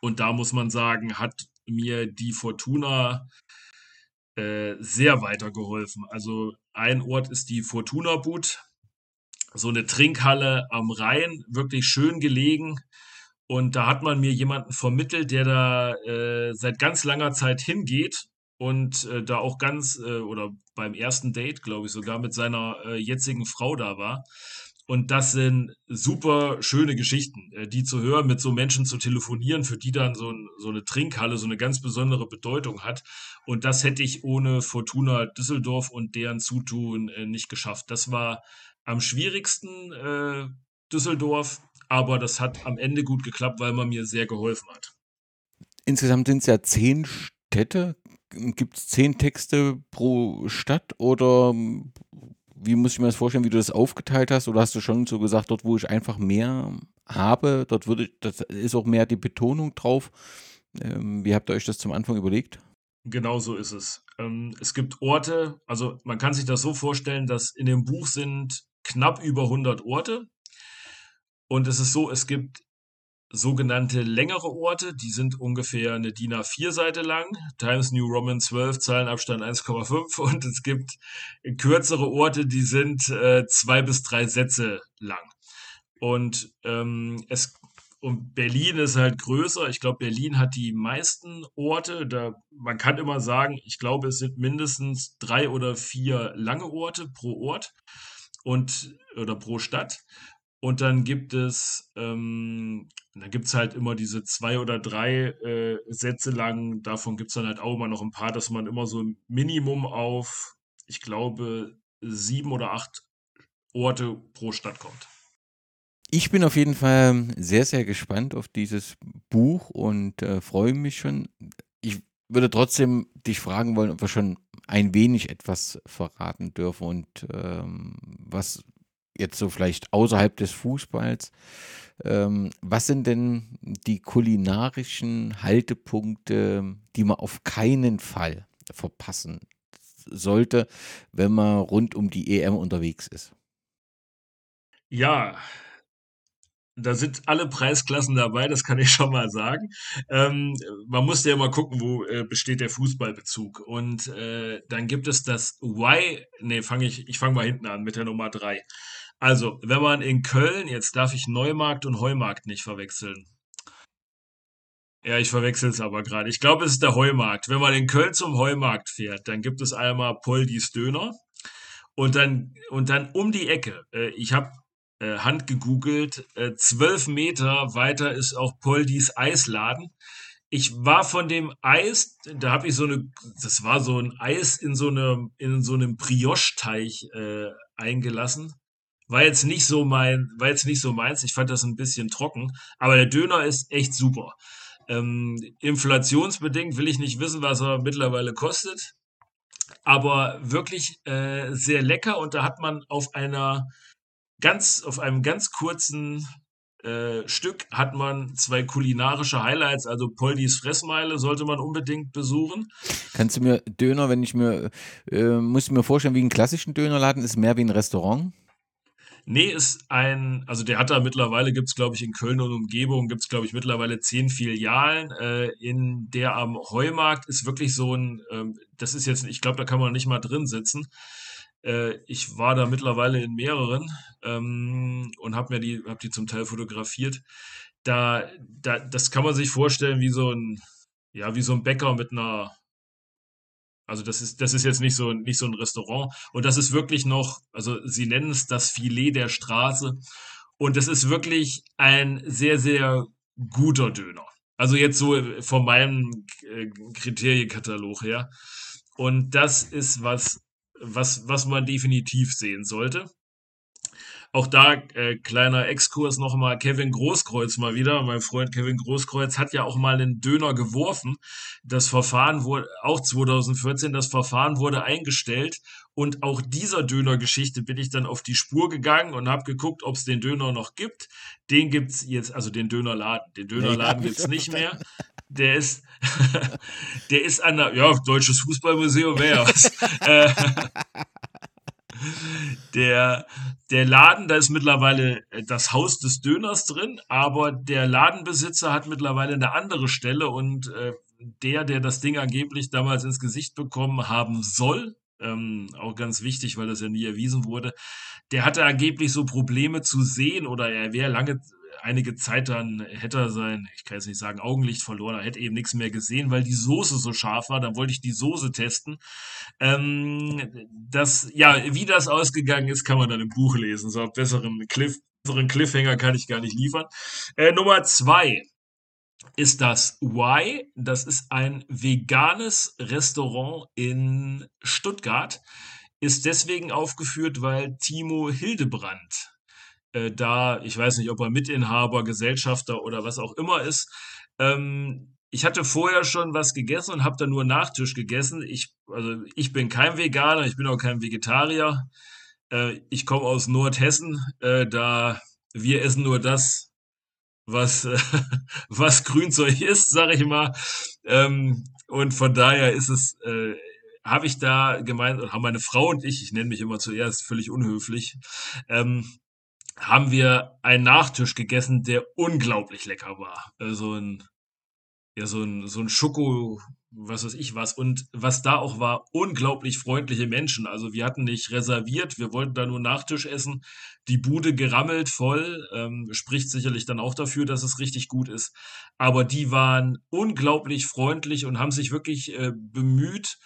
Und da muss man sagen, hat mir die Fortuna äh, sehr weitergeholfen. Also ein Ort ist die Fortuna Boot, so eine Trinkhalle am Rhein, wirklich schön gelegen. Und da hat man mir jemanden vermittelt, der da äh, seit ganz langer Zeit hingeht und äh, da auch ganz, äh, oder beim ersten Date, glaube ich, sogar mit seiner äh, jetzigen Frau da war. Und das sind super schöne Geschichten, äh, die zu hören, mit so Menschen zu telefonieren, für die dann so, so eine Trinkhalle so eine ganz besondere Bedeutung hat. Und das hätte ich ohne Fortuna Düsseldorf und deren Zutun äh, nicht geschafft. Das war am schwierigsten äh, Düsseldorf, aber das hat am Ende gut geklappt, weil man mir sehr geholfen hat. Insgesamt sind es ja zehn Städte. Gibt es zehn Texte pro Stadt oder ähm, wie muss ich mir das vorstellen, wie du das aufgeteilt hast? Oder hast du schon so gesagt, dort, wo ich einfach mehr habe, dort würde, das ist auch mehr die Betonung drauf. Ähm, wie habt ihr euch das zum Anfang überlegt? Genau so ist es. Ähm, es gibt Orte, also man kann sich das so vorstellen, dass in dem Buch sind knapp über 100 Orte. Und es ist so, es gibt sogenannte längere Orte, die sind ungefähr eine DIN A4-Seite lang, Times New Roman 12, Zahlenabstand 1,5 und es gibt kürzere Orte, die sind äh, zwei bis drei Sätze lang. Und ähm, es und Berlin ist halt größer. Ich glaube, Berlin hat die meisten Orte. Da, man kann immer sagen, ich glaube, es sind mindestens drei oder vier lange Orte pro Ort und oder pro Stadt. Und dann gibt es, ähm, dann gibt es halt immer diese zwei oder drei äh, Sätze lang. Davon gibt es dann halt auch immer noch ein paar, dass man immer so ein Minimum auf, ich glaube, sieben oder acht Orte pro Stadt kommt. Ich bin auf jeden Fall sehr, sehr gespannt auf dieses Buch und äh, freue mich schon. Würde trotzdem dich fragen wollen, ob wir schon ein wenig etwas verraten dürfen und ähm, was jetzt so vielleicht außerhalb des Fußballs. Ähm, was sind denn die kulinarischen Haltepunkte, die man auf keinen Fall verpassen sollte, wenn man rund um die EM unterwegs ist? Ja, da sind alle Preisklassen dabei, das kann ich schon mal sagen. Ähm, man muss ja immer gucken, wo äh, besteht der Fußballbezug. Und äh, dann gibt es das Y, nee, fange ich, ich fange mal hinten an mit der Nummer drei. Also, wenn man in Köln, jetzt darf ich Neumarkt und Heumarkt nicht verwechseln. Ja, ich verwechsel es aber gerade. Ich glaube, es ist der Heumarkt. Wenn man in Köln zum Heumarkt fährt, dann gibt es einmal Poldis Döner und dann und dann um die Ecke. Äh, ich habe äh, Hand gegoogelt. Äh, zwölf Meter weiter ist auch Poldis Eisladen. Ich war von dem Eis, da habe ich so eine, das war so ein Eis in so einem in so einem Brioche-Teig äh, eingelassen. War jetzt nicht so mein, war jetzt nicht so meins. Ich fand das ein bisschen trocken, aber der Döner ist echt super. Ähm, inflationsbedingt will ich nicht wissen, was er mittlerweile kostet, aber wirklich äh, sehr lecker und da hat man auf einer ganz, auf einem ganz kurzen äh, Stück hat man zwei kulinarische Highlights, also Poldis Fressmeile sollte man unbedingt besuchen. Kannst du mir Döner, wenn ich mir, äh, muss ich mir vorstellen, wie einen klassischen Dönerladen, ist mehr wie ein Restaurant? Nee, ist ein, also der hat da mittlerweile, gibt's glaube ich in Köln und Umgebung, gibt's glaube ich mittlerweile zehn Filialen. Äh, in der am Heumarkt ist wirklich so ein, ähm, das ist jetzt, ich glaube, da kann man nicht mal drin sitzen. Äh, ich war da mittlerweile in mehreren ähm, und habe mir die, hab die zum Teil fotografiert. Da, da, das kann man sich vorstellen wie so ein, ja, wie so ein Bäcker mit einer also das ist, das ist jetzt nicht so, nicht so ein Restaurant. Und das ist wirklich noch, also sie nennen es das Filet der Straße. Und das ist wirklich ein sehr, sehr guter Döner. Also jetzt so von meinem äh, Kriterienkatalog her. Und das ist was, was, was man definitiv sehen sollte. Auch da äh, kleiner Exkurs nochmal, Kevin Großkreuz mal wieder. Mein Freund Kevin Großkreuz hat ja auch mal einen Döner geworfen. Das Verfahren wurde, auch 2014, das Verfahren wurde eingestellt. Und auch dieser Döner-Geschichte bin ich dann auf die Spur gegangen und habe geguckt, ob es den Döner noch gibt. Den gibt's jetzt, also den Dönerladen. Den Dönerladen ja, gibt's nicht mehr. Der ist, der ist an der, ja, Deutsches Fußballmuseum wäre ja was. Äh, der, der Laden, da ist mittlerweile äh, das Haus des Döners drin, aber der Ladenbesitzer hat mittlerweile eine andere Stelle und äh, der, der das Ding angeblich damals ins Gesicht bekommen haben soll, ähm, auch ganz wichtig, weil das ja nie erwiesen wurde, der hatte angeblich so Probleme zu sehen oder er wäre lange einige Zeit dann hätte er sein, ich kann jetzt nicht sagen, Augenlicht verloren, er hätte eben nichts mehr gesehen, weil die Soße so scharf war. Dann wollte ich die Soße testen. Ähm, das, ja, wie das ausgegangen ist, kann man dann im Buch lesen. So einen besseren, Cliff, besseren Cliffhanger kann ich gar nicht liefern. Äh, Nummer zwei ist das Y. Das ist ein veganes Restaurant in Stuttgart. Ist deswegen aufgeführt, weil Timo Hildebrand äh, da, ich weiß nicht, ob er Mitinhaber, Gesellschafter oder was auch immer ist. Ähm, ich hatte vorher schon was gegessen und habe dann nur Nachtisch gegessen. Ich, also ich bin kein Veganer, ich bin auch kein Vegetarier. Äh, ich komme aus Nordhessen, äh, da wir essen nur das, was, äh, was Grünzeug ist, sage ich mal. Ähm, und von daher ist es, äh, habe ich da gemeint, haben meine Frau und ich, ich nenne mich immer zuerst völlig unhöflich, ähm, haben wir einen Nachtisch gegessen, der unglaublich lecker war. Äh, so ein, ja, so ein, so ein Schoko, was weiß ich was. Und was da auch war, unglaublich freundliche Menschen. Also wir hatten nicht reserviert, wir wollten da nur Nachtisch essen. Die Bude gerammelt voll, ähm, spricht sicherlich dann auch dafür, dass es richtig gut ist. Aber die waren unglaublich freundlich und haben sich wirklich äh, bemüht,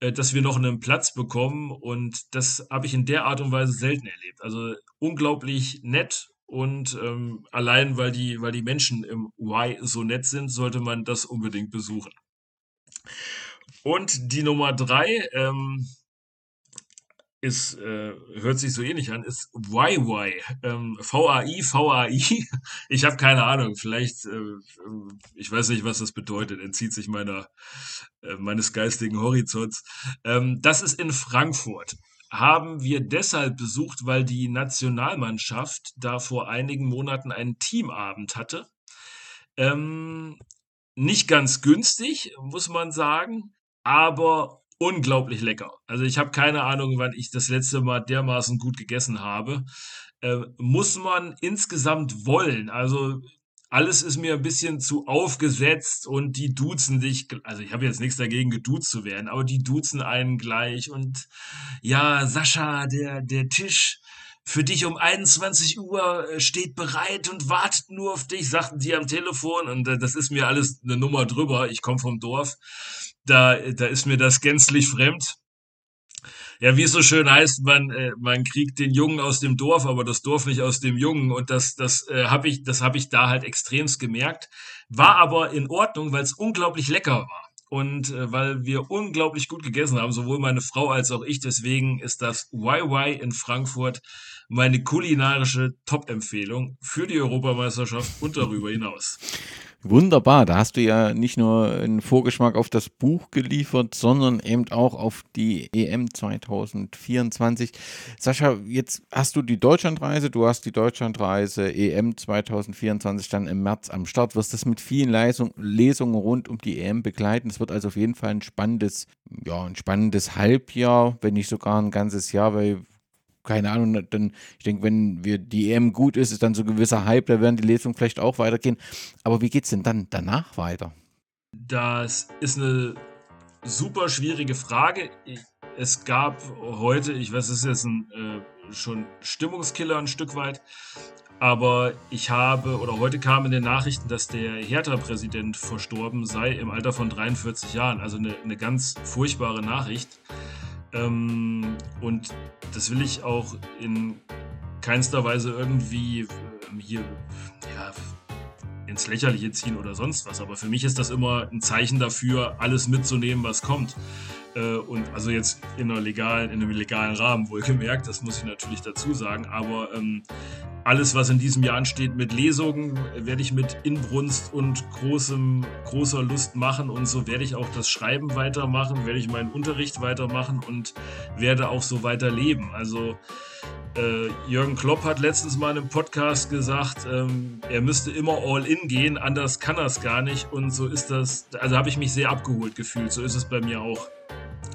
äh, dass wir noch einen Platz bekommen. Und das habe ich in der Art und Weise selten erlebt. Also unglaublich nett und ähm, allein weil die, weil die Menschen im Y so nett sind, sollte man das unbedingt besuchen. Und die Nummer drei, ähm, ist, äh, hört sich so ähnlich an, ist YY. Ähm, VAI, VAI. Ich habe keine Ahnung. Vielleicht, äh, ich weiß nicht, was das bedeutet. Entzieht sich meiner, äh, meines geistigen Horizonts. Ähm, das ist in Frankfurt. Haben wir deshalb besucht, weil die Nationalmannschaft da vor einigen Monaten einen Teamabend hatte. Ähm, nicht ganz günstig, muss man sagen, aber unglaublich lecker. Also ich habe keine Ahnung, wann ich das letzte Mal dermaßen gut gegessen habe. Äh, muss man insgesamt wollen. Also alles ist mir ein bisschen zu aufgesetzt und die duzen dich, also ich habe jetzt nichts dagegen, geduzt zu werden, aber die duzen einen gleich und ja, Sascha, der, der Tisch für dich um 21 Uhr äh, steht bereit und wartet nur auf dich, sagten die am Telefon und äh, das ist mir alles eine Nummer drüber. Ich komme vom Dorf da, da ist mir das gänzlich fremd. Ja, wie es so schön heißt, man, äh, man kriegt den Jungen aus dem Dorf, aber das Dorf nicht aus dem Jungen. Und das, das äh, habe ich, das habe ich da halt extremst gemerkt. War aber in Ordnung, weil es unglaublich lecker war. Und äh, weil wir unglaublich gut gegessen haben, sowohl meine Frau als auch ich. Deswegen ist das YY in Frankfurt meine kulinarische Top-Empfehlung für die Europameisterschaft und darüber hinaus. Wunderbar, da hast du ja nicht nur einen Vorgeschmack auf das Buch geliefert, sondern eben auch auf die EM 2024. Sascha, jetzt hast du die Deutschlandreise, du hast die Deutschlandreise EM 2024 dann im März am Start, wirst das mit vielen Lesungen rund um die EM begleiten. Es wird also auf jeden Fall ein spannendes, ja, ein spannendes Halbjahr, wenn nicht sogar ein ganzes Jahr, weil keine Ahnung, dann, ich denke, wenn wir die EM gut ist, ist dann so ein gewisser Hype, da werden die Lesungen vielleicht auch weitergehen. Aber wie geht es denn dann danach weiter? Das ist eine super schwierige Frage. Es gab heute, ich weiß, es ist jetzt ein, äh, schon Stimmungskiller ein Stück weit, aber ich habe, oder heute kam in den Nachrichten, dass der Hertha-Präsident verstorben sei im Alter von 43 Jahren. Also eine, eine ganz furchtbare Nachricht. Ähm, und das will ich auch in keinster Weise irgendwie ähm, hier ja, ins Lächerliche ziehen oder sonst was. Aber für mich ist das immer ein Zeichen dafür, alles mitzunehmen, was kommt. Äh, und also jetzt in, einer legalen, in einem legalen Rahmen wohlgemerkt, das muss ich natürlich dazu sagen. Aber ähm, alles, was in diesem Jahr ansteht mit Lesungen, werde ich mit Inbrunst und großem, großer Lust machen. Und so werde ich auch das Schreiben weitermachen, werde ich meinen Unterricht weitermachen und werde auch so weiterleben. Also äh, Jürgen Klopp hat letztens mal in einem Podcast gesagt, ähm, er müsste immer all in gehen, anders kann er es gar nicht. Und so ist das, also habe ich mich sehr abgeholt gefühlt. So ist es bei mir auch.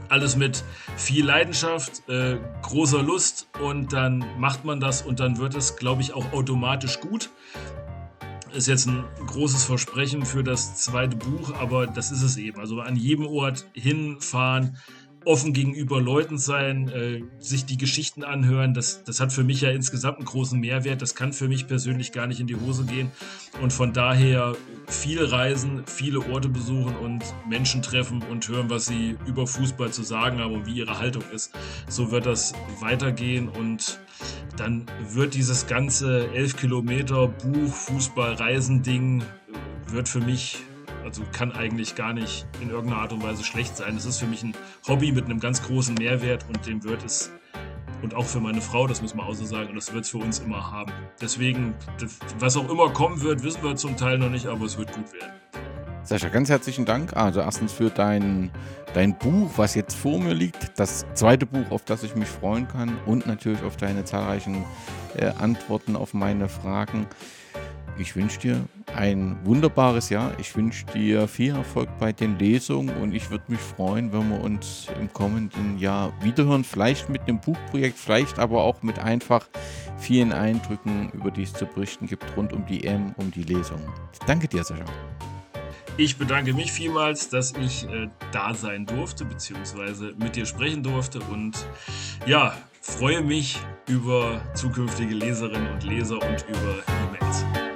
Alles mit viel Leidenschaft, äh, großer Lust und dann macht man das und dann wird es, glaube ich, auch automatisch gut. Ist jetzt ein großes Versprechen für das zweite Buch, aber das ist es eben. Also an jedem Ort hinfahren, offen gegenüber Leuten sein, äh, sich die Geschichten anhören, das, das hat für mich ja insgesamt einen großen Mehrwert. Das kann für mich persönlich gar nicht in die Hose gehen. Und von daher viel reisen, viele Orte besuchen und Menschen treffen und hören, was sie über Fußball zu sagen haben und wie ihre Haltung ist. So wird das weitergehen und dann wird dieses ganze 11 Kilometer Buch, Fußball, Reisen Ding wird für mich also kann eigentlich gar nicht in irgendeiner Art und Weise schlecht sein. Es ist für mich ein Hobby mit einem ganz großen Mehrwert und dem wird es und auch für meine Frau, das muss man auch so sagen, und das wird es für uns immer haben. Deswegen, was auch immer kommen wird, wissen wir zum Teil noch nicht, aber es wird gut werden. Sascha, ganz herzlichen Dank. Also erstens für dein, dein Buch, was jetzt vor mir liegt, das zweite Buch, auf das ich mich freuen kann und natürlich auf deine zahlreichen äh, Antworten auf meine Fragen. Ich wünsche dir ein wunderbares Jahr. Ich wünsche dir viel Erfolg bei den Lesungen und ich würde mich freuen, wenn wir uns im kommenden Jahr wiederhören. Vielleicht mit einem Buchprojekt, vielleicht aber auch mit einfach vielen Eindrücken, über die es zu berichten gibt rund um die EM, um die Lesung. Danke dir, Sascha. Ich bedanke mich vielmals, dass ich äh, da sein durfte, beziehungsweise mit dir sprechen durfte und ja, freue mich über zukünftige Leserinnen und Leser und über E-Mails.